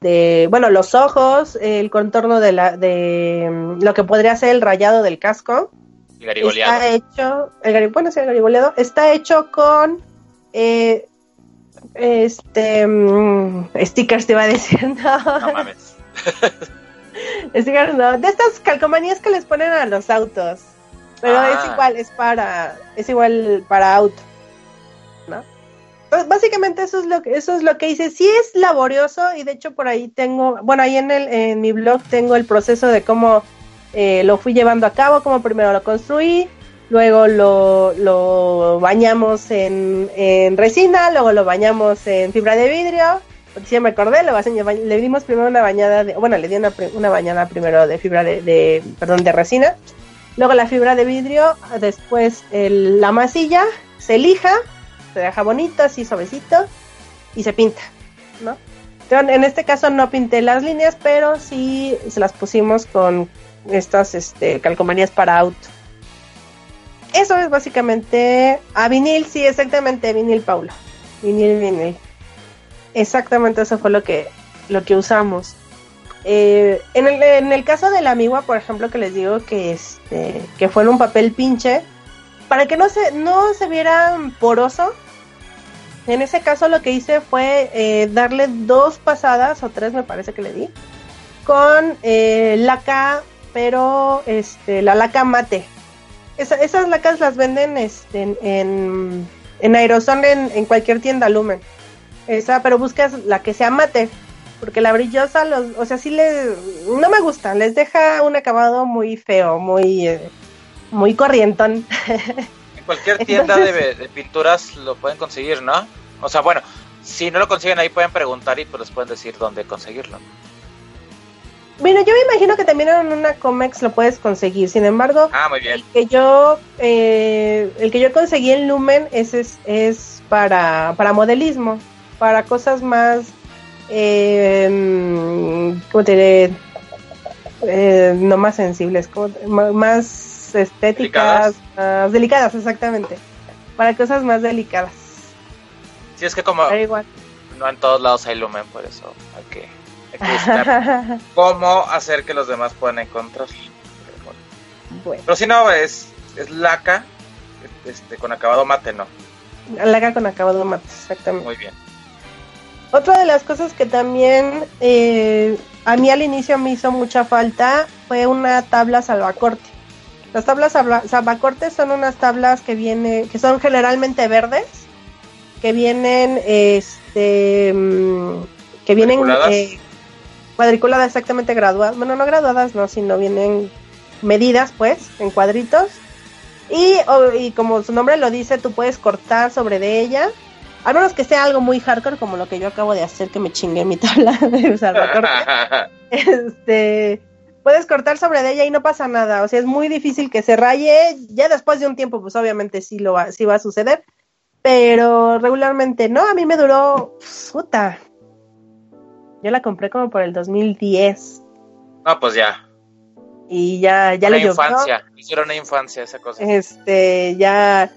de, bueno, los ojos, el contorno de la, de mm, lo que podría ser el rayado del casco. Está hecho, el, bueno, sí, el garigoleado, está hecho con, eh, este, mm, stickers te iba a decir, <laughs> no. No mames. <laughs> stickers no, de estas calcomanías que les ponen a los autos. Pero es ah. igual, es para, es igual para auto. Pues, básicamente eso es lo que eso es lo que hice. Sí es laborioso y de hecho por ahí tengo, bueno, ahí en el en mi blog tengo el proceso de cómo eh, lo fui llevando a cabo, cómo primero lo construí, luego lo, lo bañamos en, en resina, luego lo bañamos en fibra de vidrio, porque si me acordé, le dimos primero una bañada de, bueno, le di una, una bañada primero de fibra de, de, perdón, de resina, luego la fibra de vidrio, después el, la masilla, se lija, se deja bonito, así suavecito y se pinta, ¿no? en este caso no pinté las líneas, pero sí se las pusimos con estas este, calcomanías para auto. Eso es básicamente a vinil, sí, exactamente, vinil, Paula. Vinil, vinil. Exactamente eso fue lo que, lo que usamos. Eh, en, el, en el caso de la amigua, por ejemplo, que les digo que, este, que fue en un papel pinche, para que no se, no se viera poroso, en ese caso lo que hice fue eh, darle dos pasadas, o tres me parece que le di, con eh, laca, pero este, la laca mate. esas lacas las venden este, en, en aerosol en, cualquier tienda Lumen. Esa, pero buscas la que sea mate, porque la brillosa, los, o sea, sí le, no me gusta, les deja un acabado muy feo, muy... Eh, muy corrientón. <laughs> En cualquier tienda de, pinturas lo pueden conseguir, ¿no? O sea, bueno, si no lo consiguen ahí pueden preguntar y pues les pueden decir dónde conseguirlo. Bueno, yo me imagino que también en una Comex lo puedes conseguir. Sin embargo, ah, muy bien. el que yo eh, el que yo conseguí en Lumen es, es, para, para modelismo, para cosas más eh, ¿cómo te diré? Eh, no más sensibles, como, más estéticas, más delicadas, exactamente. Para cosas más delicadas. Sí, es que como no en todos lados hay lumen, por eso hay que, <laughs> cómo hacer que los demás puedan encontrar. Pero si no, es, es laca este, con acabado mate, ¿no? Laca con acabado mate, exactamente. Muy bien. Otra de las cosas que también eh, a mí al inicio me hizo mucha falta fue una tabla salvacorte. Las tablas sabacortes son unas tablas que viene, que son generalmente verdes, que vienen, este, mm, que vienen eh, cuadriculadas exactamente graduadas, bueno no graduadas, no, sino vienen medidas, pues, en cuadritos. Y, y como su nombre lo dice, tú puedes cortar sobre de ella. A menos que sea algo muy hardcore, como lo que yo acabo de hacer, que me chingué mi <laughs> tabla de usar <laughs> este, puedes cortar sobre de ella y no pasa nada. O sea, es muy difícil que se raye. Ya después de un tiempo, pues obviamente sí, lo va, sí va a suceder. Pero regularmente no, a mí me duró, puta. Yo la compré como por el 2010. No, pues ya. Y ya, ya le infancia, hicieron una infancia esa cosa. Este, ya,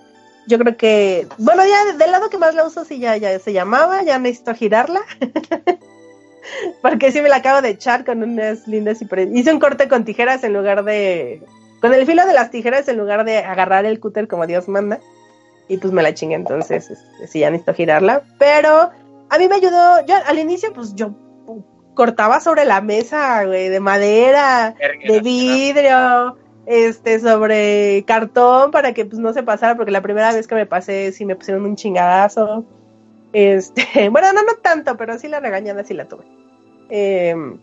yo creo que, bueno, ya del lado que más la uso sí ya, ya se llamaba, ya necesito girarla. <laughs> Porque sí me la acabo de echar con unas lindas y hice un corte con tijeras en lugar de, con el filo de las tijeras en lugar de agarrar el cúter como Dios manda. Y pues me la chingué, entonces este, sí ya necesito girarla. Pero a mí me ayudó, yo al inicio pues yo cortaba sobre la mesa, güey, de madera, de vidrio, este, sobre cartón para que pues no se pasara, porque la primera vez que me pasé sí me pusieron un chingadazo. Este, <laughs> bueno, no, no tanto, pero sí la regañada sí la tuve. Em,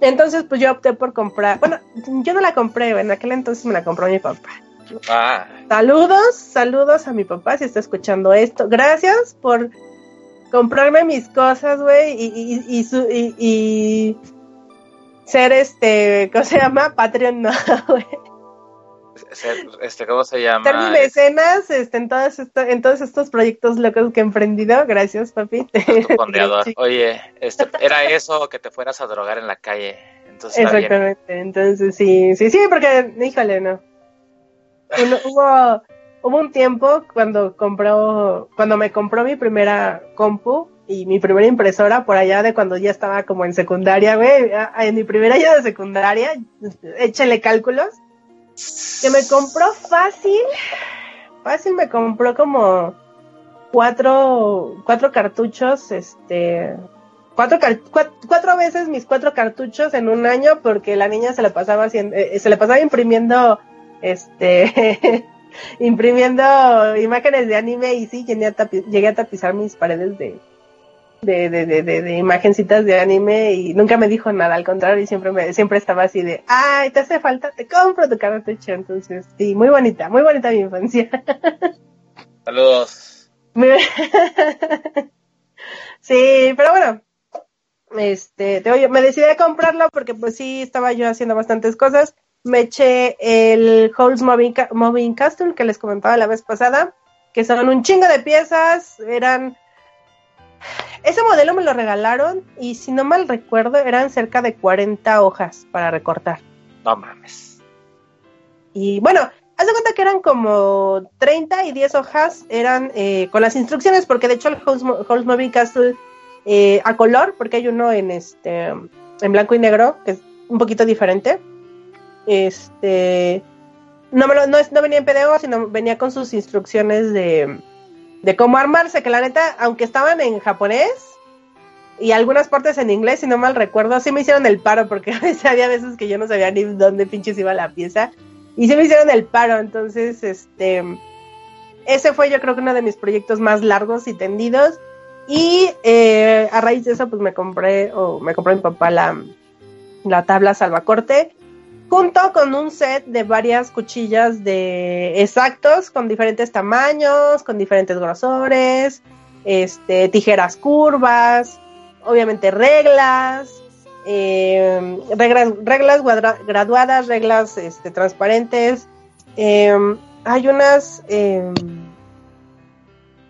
entonces, pues yo opté por comprar, bueno, yo no la compré, en aquel entonces me la compró mi papá. Ah. Saludos, saludos a mi papá si está escuchando esto. Gracias por comprarme mis cosas, güey, y, y, y, y, ser este, ¿cómo se llama? Patreon, no, <laughs> güey. este, ¿cómo se llama? Ser mecenas este, en, todos en todos estos proyectos locos que he emprendido. Gracias, papi. <laughs> Oye, este, era eso que te fueras a drogar en la calle. Entonces, Exactamente, entonces sí, sí, sí, porque, híjole, no. hubo hubo un tiempo cuando compró, cuando me compró mi primera compu y mi primera impresora por allá de cuando ya estaba como en secundaria, güey, en mi primer año de secundaria, échale cálculos, que me compró fácil, fácil me compró como cuatro, cuatro cartuchos, este, cuatro, cuatro, veces mis cuatro cartuchos en un año porque la niña se la pasaba haciendo, eh, se le pasaba imprimiendo, este, <laughs> imprimiendo imágenes de anime y sí, llegué a, llegué a tapizar mis paredes de, de, de, de, de, imagencitas de anime y nunca me dijo nada, al contrario, y siempre me, siempre estaba así de, ay, te hace falta, te compro tu cartucho, entonces, sí, muy bonita, muy bonita mi infancia. <laughs> Saludos. <laughs> sí, pero bueno, este, te, oye, me decidí a comprarlo porque pues sí, estaba yo haciendo bastantes cosas me eché el Halls Moving, Castle que les comentaba la vez pasada, que son un chingo de piezas, eran... Ese modelo me lo regalaron y si no mal recuerdo eran cerca de 40 hojas para recortar. No mames. Y bueno, haz de cuenta que eran como 30 y 10 hojas eran eh, con las instrucciones, porque de hecho el Halls Moving Castle eh, a color, porque hay uno en este en blanco y negro, que es un poquito diferente este no, lo, no, venía en PDF, sino venía con sus instrucciones de, de cómo armarse, que la neta, aunque estaban en japonés y algunas partes en inglés, si no mal recuerdo, sí me hicieron el paro, porque <laughs> había veces que yo no sabía ni dónde pinches iba la pieza, y sí me hicieron el paro, entonces, este, ese fue yo creo que uno de mis proyectos más largos y tendidos, y eh, a raíz de eso, pues me compré, o me compró mi papá la, la tabla salvacorte, junto con un set de varias cuchillas de exactos con diferentes tamaños, con diferentes grosores, este, tijeras curvas, obviamente reglas, em, reglas, reglas graduadas, reglas este, transparentes. Em, hay unas, em,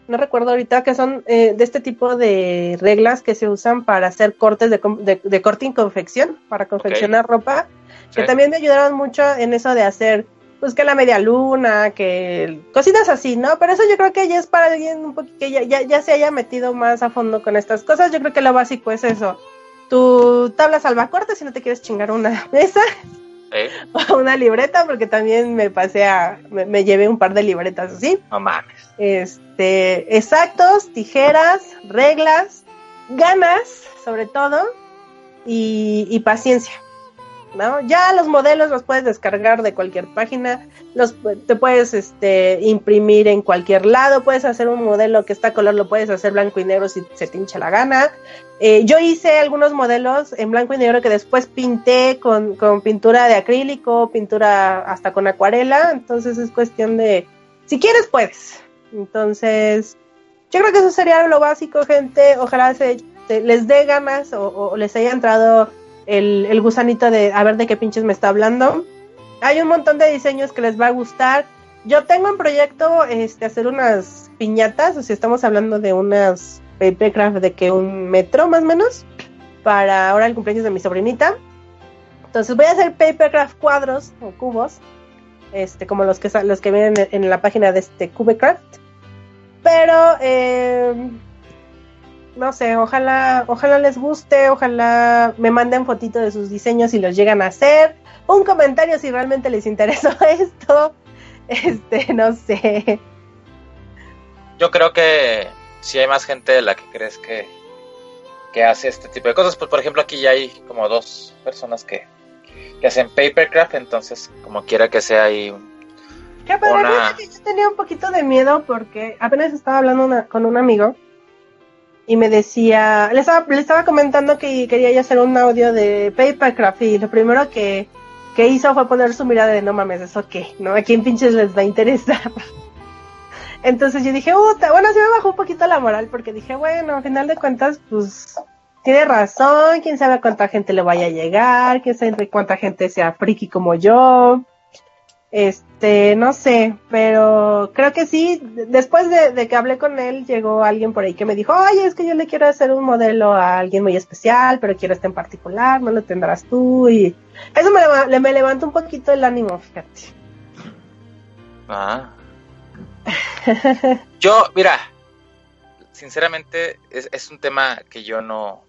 no recuerdo ahorita, que son eh, de este tipo de reglas que se usan para hacer cortes de, corte y confección, para confeccionar ropa que también me ayudaron mucho en eso de hacer, pues que la media luna, que cositas así, ¿no? Pero eso yo creo que ya es para alguien un poquito que ya, ya, se haya metido más a fondo con estas cosas. Yo creo que lo básico es eso. Tu tabla salvacorte si no te quieres chingar una <laughs> mesa. <laughs> O una libreta, porque también me pasé a, me, llevé un par de libretas así. No mames. Este, exactos, tijeras, reglas, ganas, sobre todo, y, y paciencia ¿no? Ya los modelos los puedes descargar de cualquier página, los te puedes este imprimir en cualquier lado, puedes hacer un modelo que está a color, lo puedes hacer blanco y negro si se te hincha la gana. Eh, yo hice algunos modelos en blanco y negro que después pinté con, con pintura de acrílico, pintura hasta con acuarela, entonces es cuestión de, si quieres puedes. Entonces, yo creo que eso sería lo básico, gente. Ojalá se, les dé ganas o les haya entrado el, gusanito de a ver de qué pinches me está hablando. Hay un montón de diseños que les va a gustar. Yo tengo en proyecto este hacer unas piñatas, o sea, estamos hablando de unas papercraft de que un metro más o menos para ahora el cumpleaños de mi sobrinita. Entonces voy a hacer papercraft cuadros o cubos, este como los que los que vienen en, la página de este Cubecraft. Pero eh, no sé, ojalá, ojalá les guste, ojalá me manden fotitos de sus diseños si los llegan a hacer, un comentario si realmente les interesó <laughs> esto, este, no sé. Yo creo que si hay más gente de la que crees que, que hace este tipo de cosas, pues por ejemplo aquí ya hay como dos personas que, que hacen papercraft, entonces como quiera que sea ahí que una... que yo tenía un poquito de miedo porque apenas estaba hablando con un amigo y me decía, le estaba, le estaba comentando que quería ya hacer un audio de Papercraft y lo primero que, que hizo fue poner su mirada de no mames, ¿eso qué? ¿No? ¿A quién pinches les va a interesar? <laughs> Entonces yo dije, bueno, sí me bajó un poquito la moral porque dije, bueno, al final de cuentas, pues tiene razón, quién sabe cuánta gente le vaya a llegar, quién sabe cuánta gente sea friki como yo. Este, no sé, pero creo que sí. Después de, que hablé con él, llegó alguien por ahí que me dijo, oye, es que yo le quiero hacer un modelo a alguien muy especial, pero quiero este en particular, no lo tendrás tú. Y eso me, me un poquito el ánimo, fíjate. Ah. yo, mira, sinceramente es, es un tema que yo no...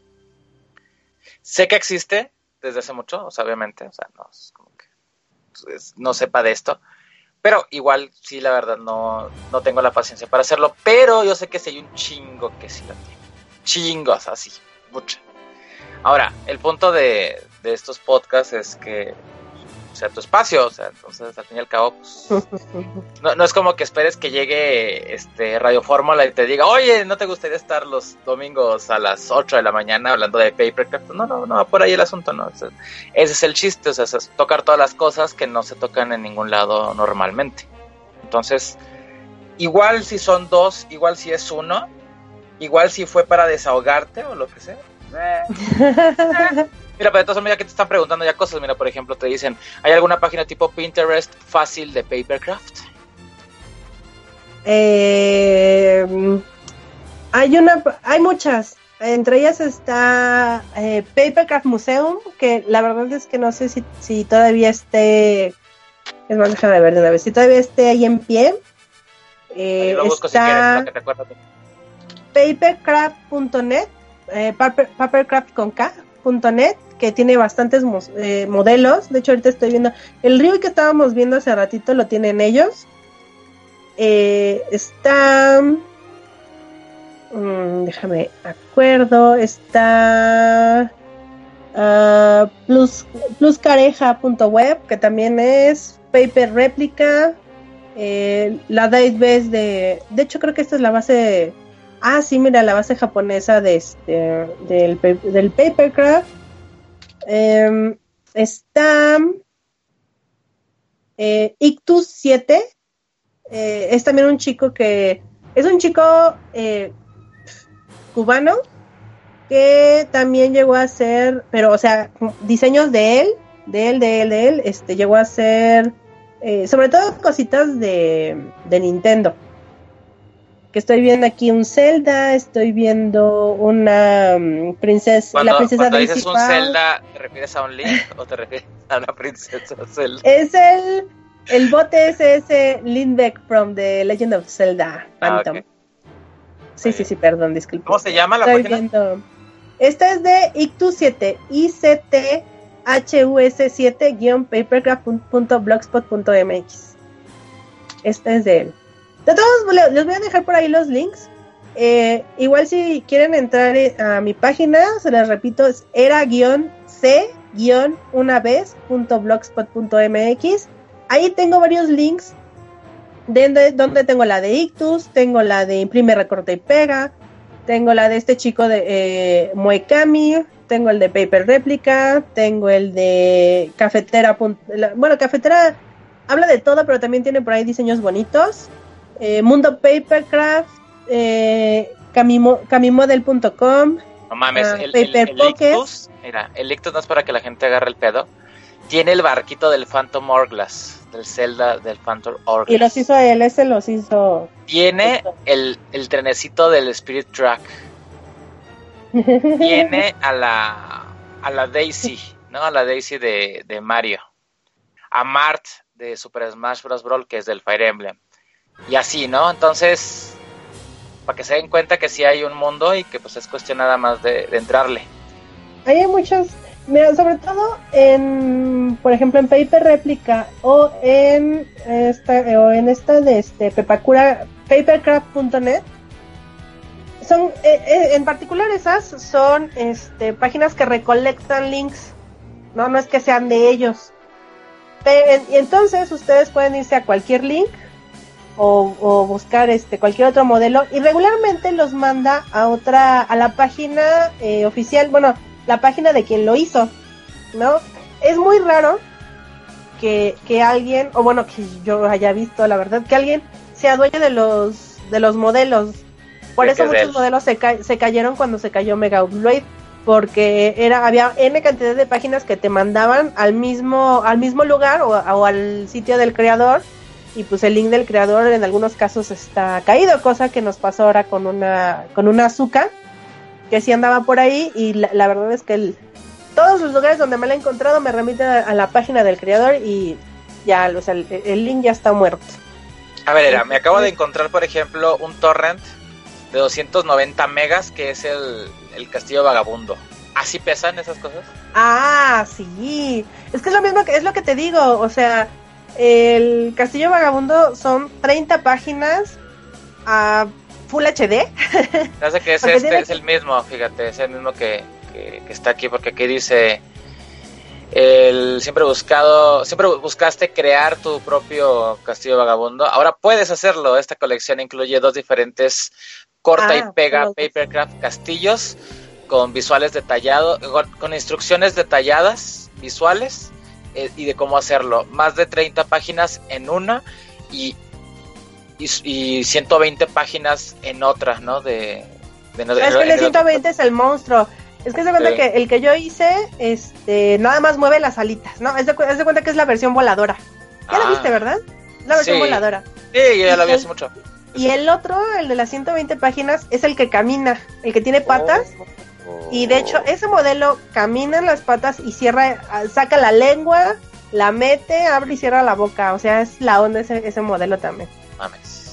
Sé que existe desde hace mucho, o sea, obviamente, o sea, no es como no sepa de esto. Pero igual, sí, la verdad, no, no tengo la paciencia para hacerlo. Pero yo sé que si hay un chingo que sí lo tiene. Chingos, así, mucha. Ahora, el punto de, de estos podcasts es que sea tu espacio, o sea, entonces al fin y al cabo, pues, <laughs> no, es como que esperes que llegue este Radio Fórmula y te diga, oye, ¿no te gustaría estar los domingos a las 8 de la mañana hablando de Papercraft? No, no, no, por ahí el asunto, ¿no? ese es el chiste, o sea, es tocar todas las cosas que no se tocan en ningún lado normalmente. Entonces, igual si son dos, igual si es uno, igual si fue para desahogarte o lo que sea. Eh. <laughs> Mira, pero entonces mira que te están preguntando ya cosas. Mira, por ejemplo, te dicen, ¿hay alguna página tipo Pinterest fácil de papercraft? Eh, hay una, hay muchas. Entre ellas está eh, Papercraft Museum, que la verdad es que no sé si, si todavía esté. Es más, déjame ver de una vez. Si todavía esté ahí en pie. Eh, está si Papercraft.net, eh, papercraft con K, .net que tiene bastantes eh, modelos. De hecho, ahorita estoy viendo el río que estábamos viendo hace ratito, lo tienen ellos. Eh, está. Mm, déjame acuerdo. Está. Uh, plus, pluscareja.web, que también es Paper Réplica. Eh, la database de. De hecho, creo que esta es la base. Ah, sí, mira, la base japonesa de este, del, del Papercraft Em, está eh, Ictus 7. Eh, es también un chico que es un chico eh, cubano que también llegó a hacer, pero o sea, diseños de él, de él, de él, de él, este, llegó a hacer eh, sobre todo cositas de, de Nintendo que estoy viendo aquí un Zelda, estoy viendo una um, princesa, la princesa cuando dices un Zelda, ¿te refieres a un Link o te refieres a una princesa Zelda? Es el, el bote SS Lindbeck from The Legend of Zelda ah, Phantom. Sí, sí, sí, perdón, disculpe. ¿Cómo se llama la estoy página? Viendo... Esta es de ICTU 7, ICTHUS7-papercraft.blogspot.mx. Esta es de él. De todos les voy a dejar por ahí los links. Eh, igual si quieren entrar eh, a mi página, se les repito, es era-c una vez.blogspot.mx. Ahí tengo varios links de, donde tengo la de Ictus, tengo la de Imprime, Recorta y Pega, tengo la de este chico de eh, Moekami, tengo el de Paper Replica, tengo el de Cafetera. Bueno, Cafetera habla de todo, pero también tiene por ahí diseños bonitos. Eh, Mundo Papercraft, eh, camimodel.com. No mames, ah, el, el, Ictus, mira, el Ictus no es para que la gente agarre el pedo. Tiene el barquito del Phantom Hourglass del Zelda del Phantom Hourglass. Y los hizo él, ese los hizo. Tiene el, el trenecito del Spirit Track. Tiene a la a la Daisy, ¿no? A la Daisy de, de Mario. A Mart de Super Smash Bros. Brawl, que es del Fire Emblem. Y así, ¿no? Entonces, para que se den cuenta que sí hay un mundo y que pues es cuestión nada más de, entrarle. Hay muchos Mira, sobre todo en, por ejemplo, en Paper Replica o en esta, o en esta de este Pepacura, papercraft.net, son, eh, eh, en particular esas son este, páginas que recolectan links, no, no es que sean de ellos. y entonces ustedes pueden irse a cualquier link o, buscar este cualquier otro modelo y regularmente los manda a otra a la página eh, oficial bueno la página de quien lo hizo, ¿no? Es muy raro que, que alguien, o bueno, que yo haya visto, la verdad, que alguien sea dueño de los, de los modelos. Por eso muchos modelos se, se cayeron cuando se cayó Mega Upload porque era había n cantidad de páginas que te mandaban al mismo al mismo lugar o, o, al sitio del creador y pues el link del creador en algunos casos está caído cosa que nos pasó ahora con una con una azúcar que sí andaba por ahí y la, verdad es que el, todos los lugares donde me la he encontrado me remiten a, la página del creador y ya, o sea, el, link ya está muerto. A ver, era, me acabo de encontrar, por ejemplo, un torrent de 290 megas que es el, el Castillo Vagabundo. ¿Así pesan esas cosas? Ah, sí. Es que es lo mismo que es lo que te digo, o sea, el Castillo Vagabundo son 30 páginas a Full HD. <laughs> Que es, este, es el mismo, fíjate, es el mismo que, está aquí, porque aquí dice el siempre buscado, siempre buscaste crear tu propio castillo vagabundo. Ahora puedes hacerlo. Esta colección incluye dos diferentes corta y ah, pega papercraft castillos con visuales detallados, con instrucciones detalladas, visuales eh, y de cómo hacerlo. Más de 30 páginas en una y y, 120 páginas en otras, ¿no? De, de, es que el 120 es el monstruo. Es que se cuenta que el que yo hice, este, nada más mueve las alitas, ¿no? Es de, cuenta que es la versión voladora. Ya la ah. viste, ¿verdad? La versión voladora. Sí, yo ya la vi hace mucho. Y el otro, el de las 120 páginas, es el que camina, el que tiene patas. Y de hecho, ese modelo camina en las patas y cierra, saca la lengua, la mete, abre y cierra la boca. O sea, es la onda ese, ese modelo también.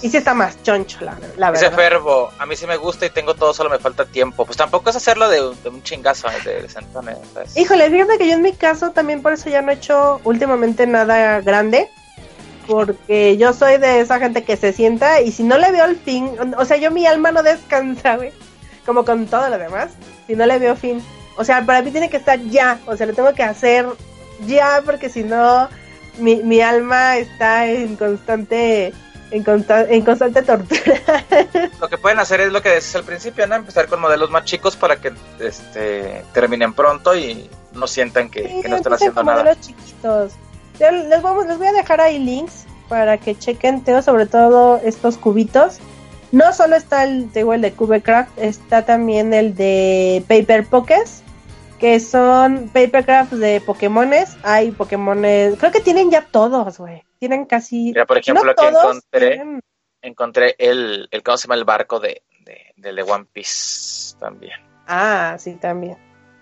Y si está más choncho, la, verdad. Ese fervo, a mí sí me gusta y tengo todo, solo me falta tiempo. Pues tampoco es hacerlo de, un chingazo, ¿eh? de, de Híjole, fíjate que yo en mi caso también por eso ya no he hecho últimamente nada grande. Porque yo soy de esa gente que se sienta y si no le veo el fin, o sea, yo mi alma no descansa, güey. Como con todo lo demás, si no le veo fin. O sea, para mí tiene que estar ya, o sea, lo tengo que hacer ya porque si no, mi, mi alma está en constante en, en constante tortura. <laughs> Lo que pueden hacer es lo que decías al principio, ¿no? Empezar con modelos más chicos para que este, terminen pronto y no sientan que, no están haciendo nada. Modelos chiquitos. Les, vamos, les voy a dejar ahí links para que chequen, tengo sobre todo estos cubitos. No solo está el, tengo el de Cubecraft, está también el de Paper Pokés, que son Papercraft de Pokémones. Hay Pokémones, creo que tienen ya todos, güey tienen casi... Mira, por ejemplo, aquí encontré, encontré el, el, ¿cómo se llama? El barco de, de, de, One Piece también. Ah, sí, también.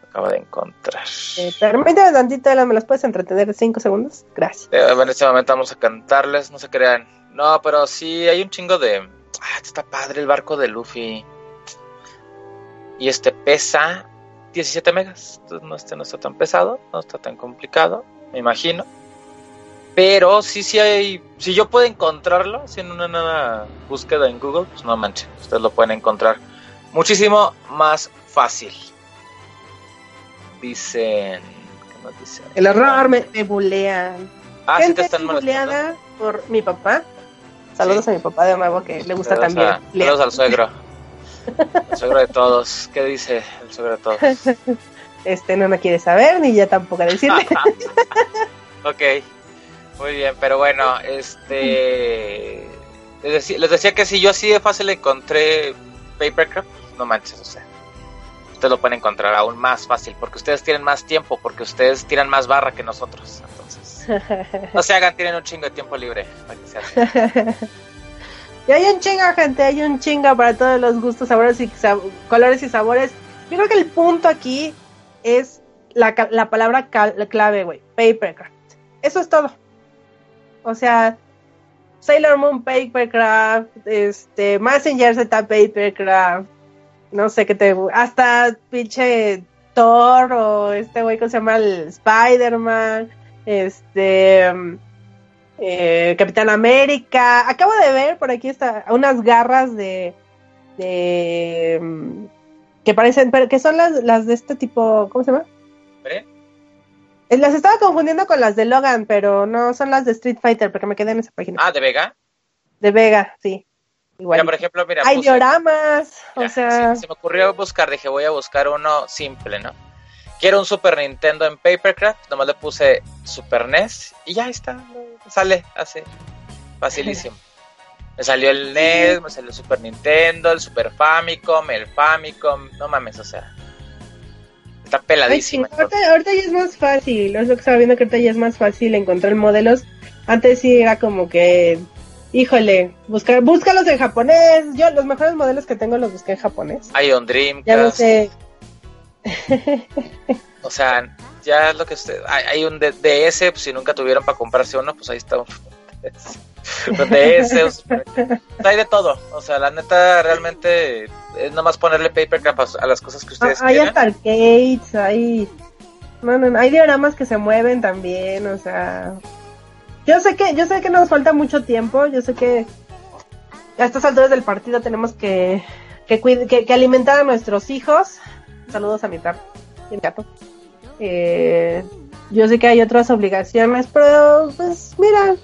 acabo de encontrar. Eh, permíteme tantito, ¿me las puedes entretener cinco segundos? Gracias. Eh, en este momento vamos a cantarles, no se crean. No, pero sí, hay un chingo de... Ah, está padre el barco de Luffy. Y este pesa 17 megas. Entonces no, este no está tan pesado, no está tan complicado, me imagino. Pero sí, sí hay. Si yo puedo encontrarlo, haciendo una búsqueda en Google, pues no manches, ustedes lo pueden encontrar muchísimo más fácil. Dicen. ¿Qué El error me, me bulean. Ah, Gente sí te están buleada por mi papá. Saludos a mi papá de nuevo que le gusta también. A, saludos al suegro. <laughs> el suegro de todos. ¿Qué dice el suegro de todos? <laughs> Este no me quiere saber ni ya tampoco decirle. <laughs> ok, muy bien, pero bueno, este les decía, les decía que si yo así de fácil encontré Papercraft, no manches, o sea, ustedes lo pueden encontrar aún más fácil porque ustedes tienen más tiempo, porque ustedes tiran más barra que nosotros, entonces no se hagan, tienen un chingo de tiempo libre. <laughs> Y hay un chingo, gente, hay un chingo para todos los gustos, sabores y colores y sabores. Yo creo que el punto aquí es la, la palabra clave, güey, papercraft. Eso es todo. O sea, Sailor Moon Papercraft, este, Messenger Z Papercraft, no sé qué te... Hasta pinche Thor o este güey que se llama el Spider-Man, este... Eh, Capitán América. Acabo de ver por aquí está unas garras de, de que parecen, pero que son las, las de este tipo, ¿cómo se llama? ¿Eh? Las estaba confundiendo con las de Logan, pero no son las de Street Fighter, porque me quedé en esa página. Ah, de Vega. De Vega, sí. Igual. Mira, por ejemplo, mira. Hay dioramas, o sea. Sí, se me ocurrió buscar, dije, voy a buscar uno simple, ¿no? Quiero un Super Nintendo en Papercraft, nomás le puse Super NES y ya está, sale así, facilísimo. Me salió el NES, me salió el Super Nintendo, el Super Famicom, el Famicom, no mames, o sea, está peladísimo. Sí, ahorita, ahorita, ya es más fácil, es lo que estaba viendo que ahorita ya es más fácil encontrar modelos. Antes sí era como que, híjole, buscar, búscalos en japonés. Yo los mejores modelos que tengo los busqué en japonés. Hay un Dreamcast. Ya no sé. O sea, ya es lo que usted. Hay, hay un DS, pues, si nunca tuvieron para comprarse uno, pues ahí está. DS, <laughs> hay de todo. O sea, la neta, realmente es nomás ponerle papercraft a las cosas que ustedes ah, hay quieran. hasta arcades, hay. No, no, no, hay dioramas que se mueven también, o sea. Yo sé que, yo sé que nos falta mucho tiempo, yo sé que a estas alturas del partido tenemos que, que, que, que alimentar a nuestros hijos. Saludos a mi perro mi gato. Eh, yo sé que hay otras obligaciones, pero pues mira,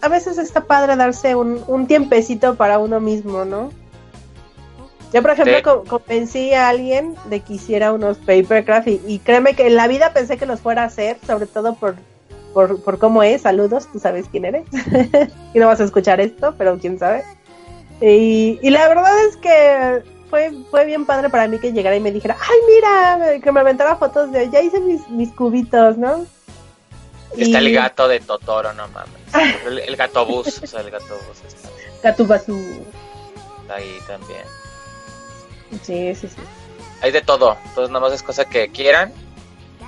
a veces está padre darse un, un tiempecito para uno mismo, ¿no? Yo, por ejemplo, sí. co convencí a alguien de que hiciera unos papercraft y, y, créeme que en la vida pensé que los fuera a hacer, sobre todo por, por, por cómo es. Saludos, tú sabes quién eres. <laughs> y no vas a escuchar esto, pero quién sabe. Y, y la verdad es que fue, fue bien padre para mí que llegara y me dijera, ay, mira, que me aventara fotos de, ya hice mis, mis cubitos, ¿no? Está y... el gato de Totoro, no mames. <laughs> El, el gato bus, o sea, el gato bus está. Gato basú. Está ahí también. Sí, sí, sí. Hay de todo. Entonces, nomás es cosa que quieran.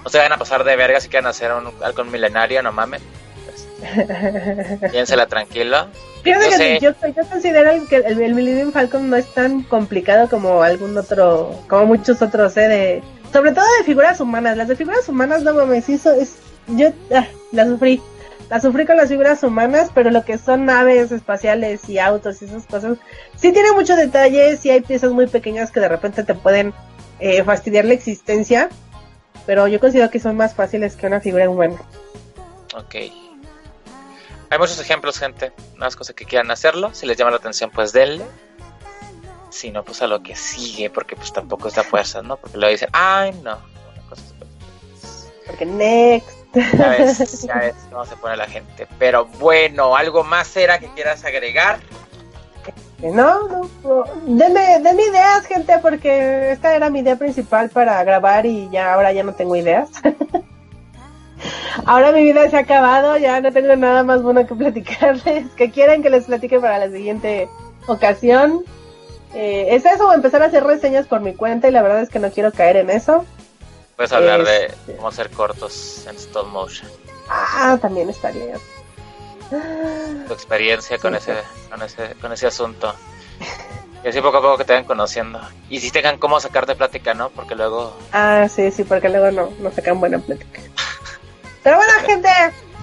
No se vayan a pasar de verga si quieren hacer un, algo milenario, no mames. Pues, <laughs> piénsela tranquilo. Fíjate yo que yo, yo, considero que el, el Millennium Falcon no es tan complicado como algún otro, como muchos otros, ¿eh? De, sobre todo de figuras humanas. Las de figuras humanas, no mames, eso es. Yo ah, la sufrí. La sufrí con las figuras humanas, pero lo que son naves espaciales y autos y esas cosas, sí tiene mucho detalle, sí hay piezas muy pequeñas que de repente te pueden eh, fastidiar la existencia, pero yo considero que son más fáciles que una figura humana. Ok. Hay muchos ejemplos, gente. Unas cosas que quieran hacerlo. Si les llama la atención, pues denle. Si no, pues a lo que sigue, porque pues tampoco es la fuerza, ¿no? Porque luego dicen, ay, no. Porque next. Ya ves, ya ves cómo se pone la gente. Pero bueno, ¿algo más era que quieras agregar? No, no, no. Denme, denme ideas, gente, porque esta era mi idea principal para grabar y ya ahora ya no tengo ideas. <laughs> ahora mi vida se ha acabado, ya no tengo nada más bueno que platicarles. Que quieren que les platique para la siguiente ocasión. Eh, es eso, empezar a hacer reseñas por mi cuenta y la verdad es que no quiero caer en eso. Puedes hablar este... de cómo hacer cortos en stop motion. Ah, también estaría. Tu experiencia con ese, con ese, con ese asunto. Y así poco a poco que te vayan conociendo. Y si tengan cómo sacar de plática, ¿no? Porque luego. Ah, sí, sí, porque luego no, no sacan buena plática. <laughs> Pero bueno, gente,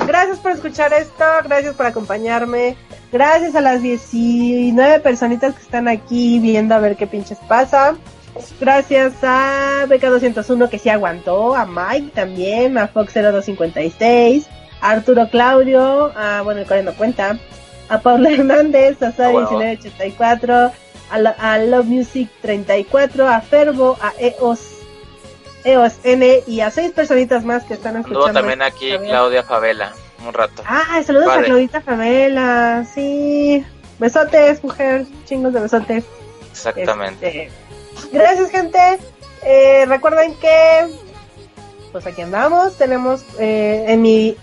gracias por escuchar esto, gracias por acompañarme, gracias a las 19 personitas que están aquí viendo a ver qué pinches pasa. Gracias a BK201 que sí aguantó, a Mike también, a Fox0256, a Arturo Claudio, a, bueno, el no cuenta, a Paula <laughs> Hernández, a Sari1984, a, Love Music 34, a Fervo, a EOS, EOS N y a seis personitas más que están escuchando. Saludos también aquí Claudia Favela, un rato. Ah, saludos a Claudita Favela, sí. Besotes, mujer, chingos de besotes. Exactamente. Este, gracias, gente. Eh, recuerden que, pues aquí andamos. Tenemos eh, en mi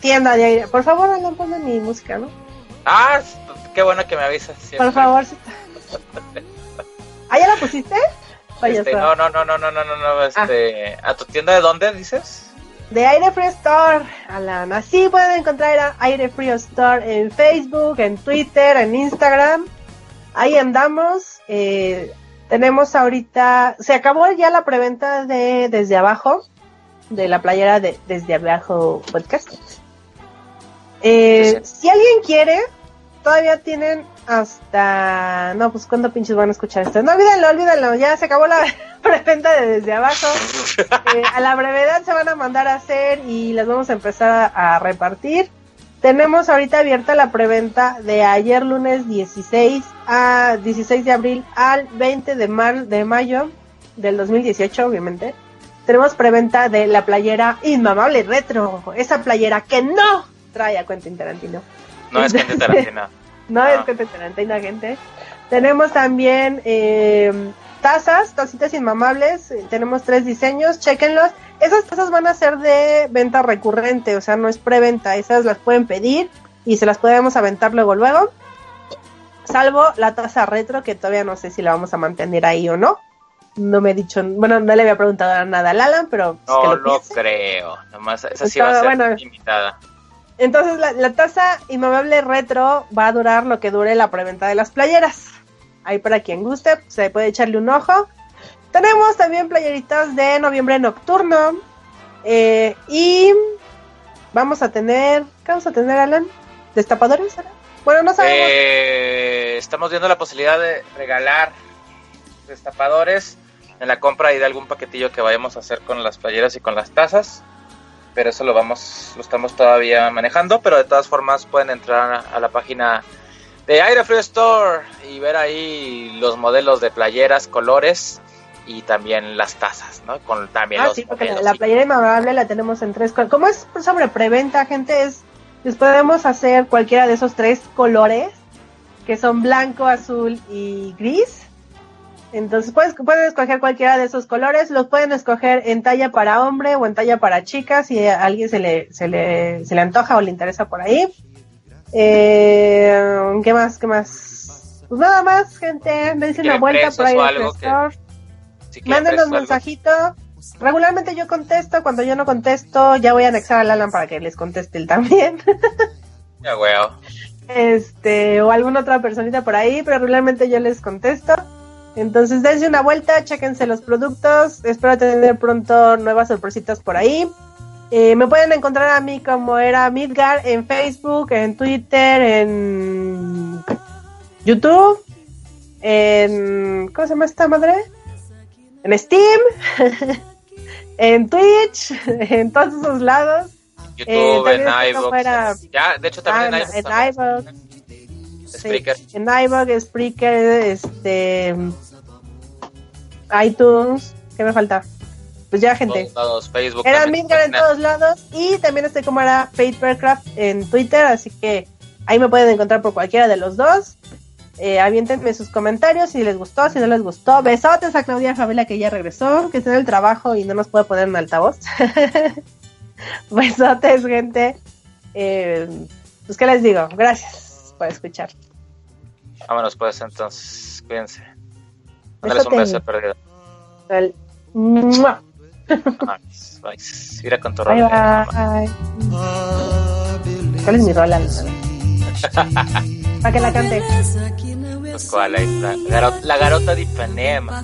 tienda de aire. Por favor, Alan, ponme mi música, ¿no? Ah, qué bueno que me avisas. Por favor. <laughs> ¿Ah, ya la pusiste? Este, no, no, no, no, no, no, no, este, ¿a tu tienda de dónde dices? de Aire Free Store, Alan. Así pueden encontrar a Aire Free Store en Facebook, en Twitter, en Instagram. Ahí andamos. Eh, tenemos ahorita, se acabó ya la preventa de Desde Abajo, de la playera de Desde Abajo Podcast. Eh, si alguien quiere, todavía tienen hasta... No, pues cuándo pinches van a escuchar esto. No, olvídenlo, olvídenlo. Ya se acabó la <laughs> preventa de desde abajo. Eh, a la brevedad se van a mandar a hacer y las vamos a empezar a, repartir. Tenemos ahorita abierta la preventa de ayer lunes 16 a 16 de abril al 20 de, mar, de mayo del 2018, obviamente. Tenemos preventa de la playera Inmamable Retro, esa playera que no trae a Quentin Tarantino. No es Quentin Tarantino. <laughs> no, es Quentin Tarantino, gente. Tenemos también eh, tazas, tacitas inmamables, eh, tenemos tres diseños, chequenlos. Esas tazas van a ser de venta recurrente, o sea, no es preventa, esas las pueden pedir y se las podemos aventar luego luego. Salvo la taza retro, que todavía no sé si la vamos a mantener ahí o no. No me he dicho, bueno, no le había preguntado nada a Lalan, pero... Pues, no lo creo, nomás esa sí va a ser limitada. Entonces la, taza inmamable retro va a durar lo que dure la preventa de las playeras. Ahí para quien guste, se puede echarle un ojo. Tenemos también playeritas de noviembre nocturno. Eh, y vamos a tener. ¿Qué vamos a tener, Alan? ¿Destapadores? Bueno, no sabemos. Eh, estamos viendo la posibilidad de regalar destapadores en la compra y de algún paquetillo que vayamos a hacer con las playeras y con las tazas. Pero eso lo vamos, lo estamos todavía manejando. Pero de todas formas pueden entrar a la página de Aire Free Store y ver ahí los modelos de playeras, colores y también las tazas, ¿no? Con también ah, sí, porque la, playera inmamable la tenemos en tres colores. Como es sobre preventa, gente, es les podemos hacer cualquiera de esos tres colores que son blanco, azul y gris. Entonces puedes, pueden escoger cualquiera de esos colores, los pueden escoger en talla para hombre o en talla para chica si a alguien se le, se le, se le antoja o le interesa por ahí. Eh, ¿Qué más? ¿Qué más? Pues nada más, gente. Dicen una vuelta por ahí. Si Mándenos mensajito. Regularmente yo contesto. Cuando yo no contesto, ya voy a anexar al Alan para que les conteste él también. <laughs> ya, yeah, Este, o alguna otra personita por ahí, pero regularmente yo les contesto. Entonces dense una vuelta, chequense los productos. Espero tener pronto nuevas sorpresitas por ahí. Eh, me pueden encontrar a mí como era Midgar en Facebook, en Twitter, en YouTube, en... ¿Cómo se llama esta madre? En Steam, <laughs> en Twitch, <laughs> en todos esos lados. YouTube, eh, en iVoox. Ya, de hecho también en ah, iVoox. En Spreaker. en iVoox, Spreaker, este... iTunes. ¿Qué me falta? pues ya gente. Facebook. Era Midgar en todos lados y también estoy como era Papercraft en Twitter, así que ahí me pueden encontrar por cualquiera de los dos. Eh, aviéntenme sus comentarios si les gustó, si no les gustó. Besotes a Claudia Favela que ya regresó, que está en el trabajo y no nos puede poner en altavoz. <laughs> Besotes, gente. Eh, pues, ¿qué les digo? Gracias por escuchar. Vámonos, pues, entonces. Cuídense. Mándales un beso perdido. El... Nice, nice. Mira con tu bye, bye. ¿Cuál es mi rola? <laughs> Para que la cante. Pues cuál es la, garota, la garota de Ipanema.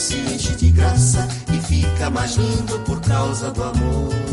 se enche de graça e fica mais lindo por causa do amor.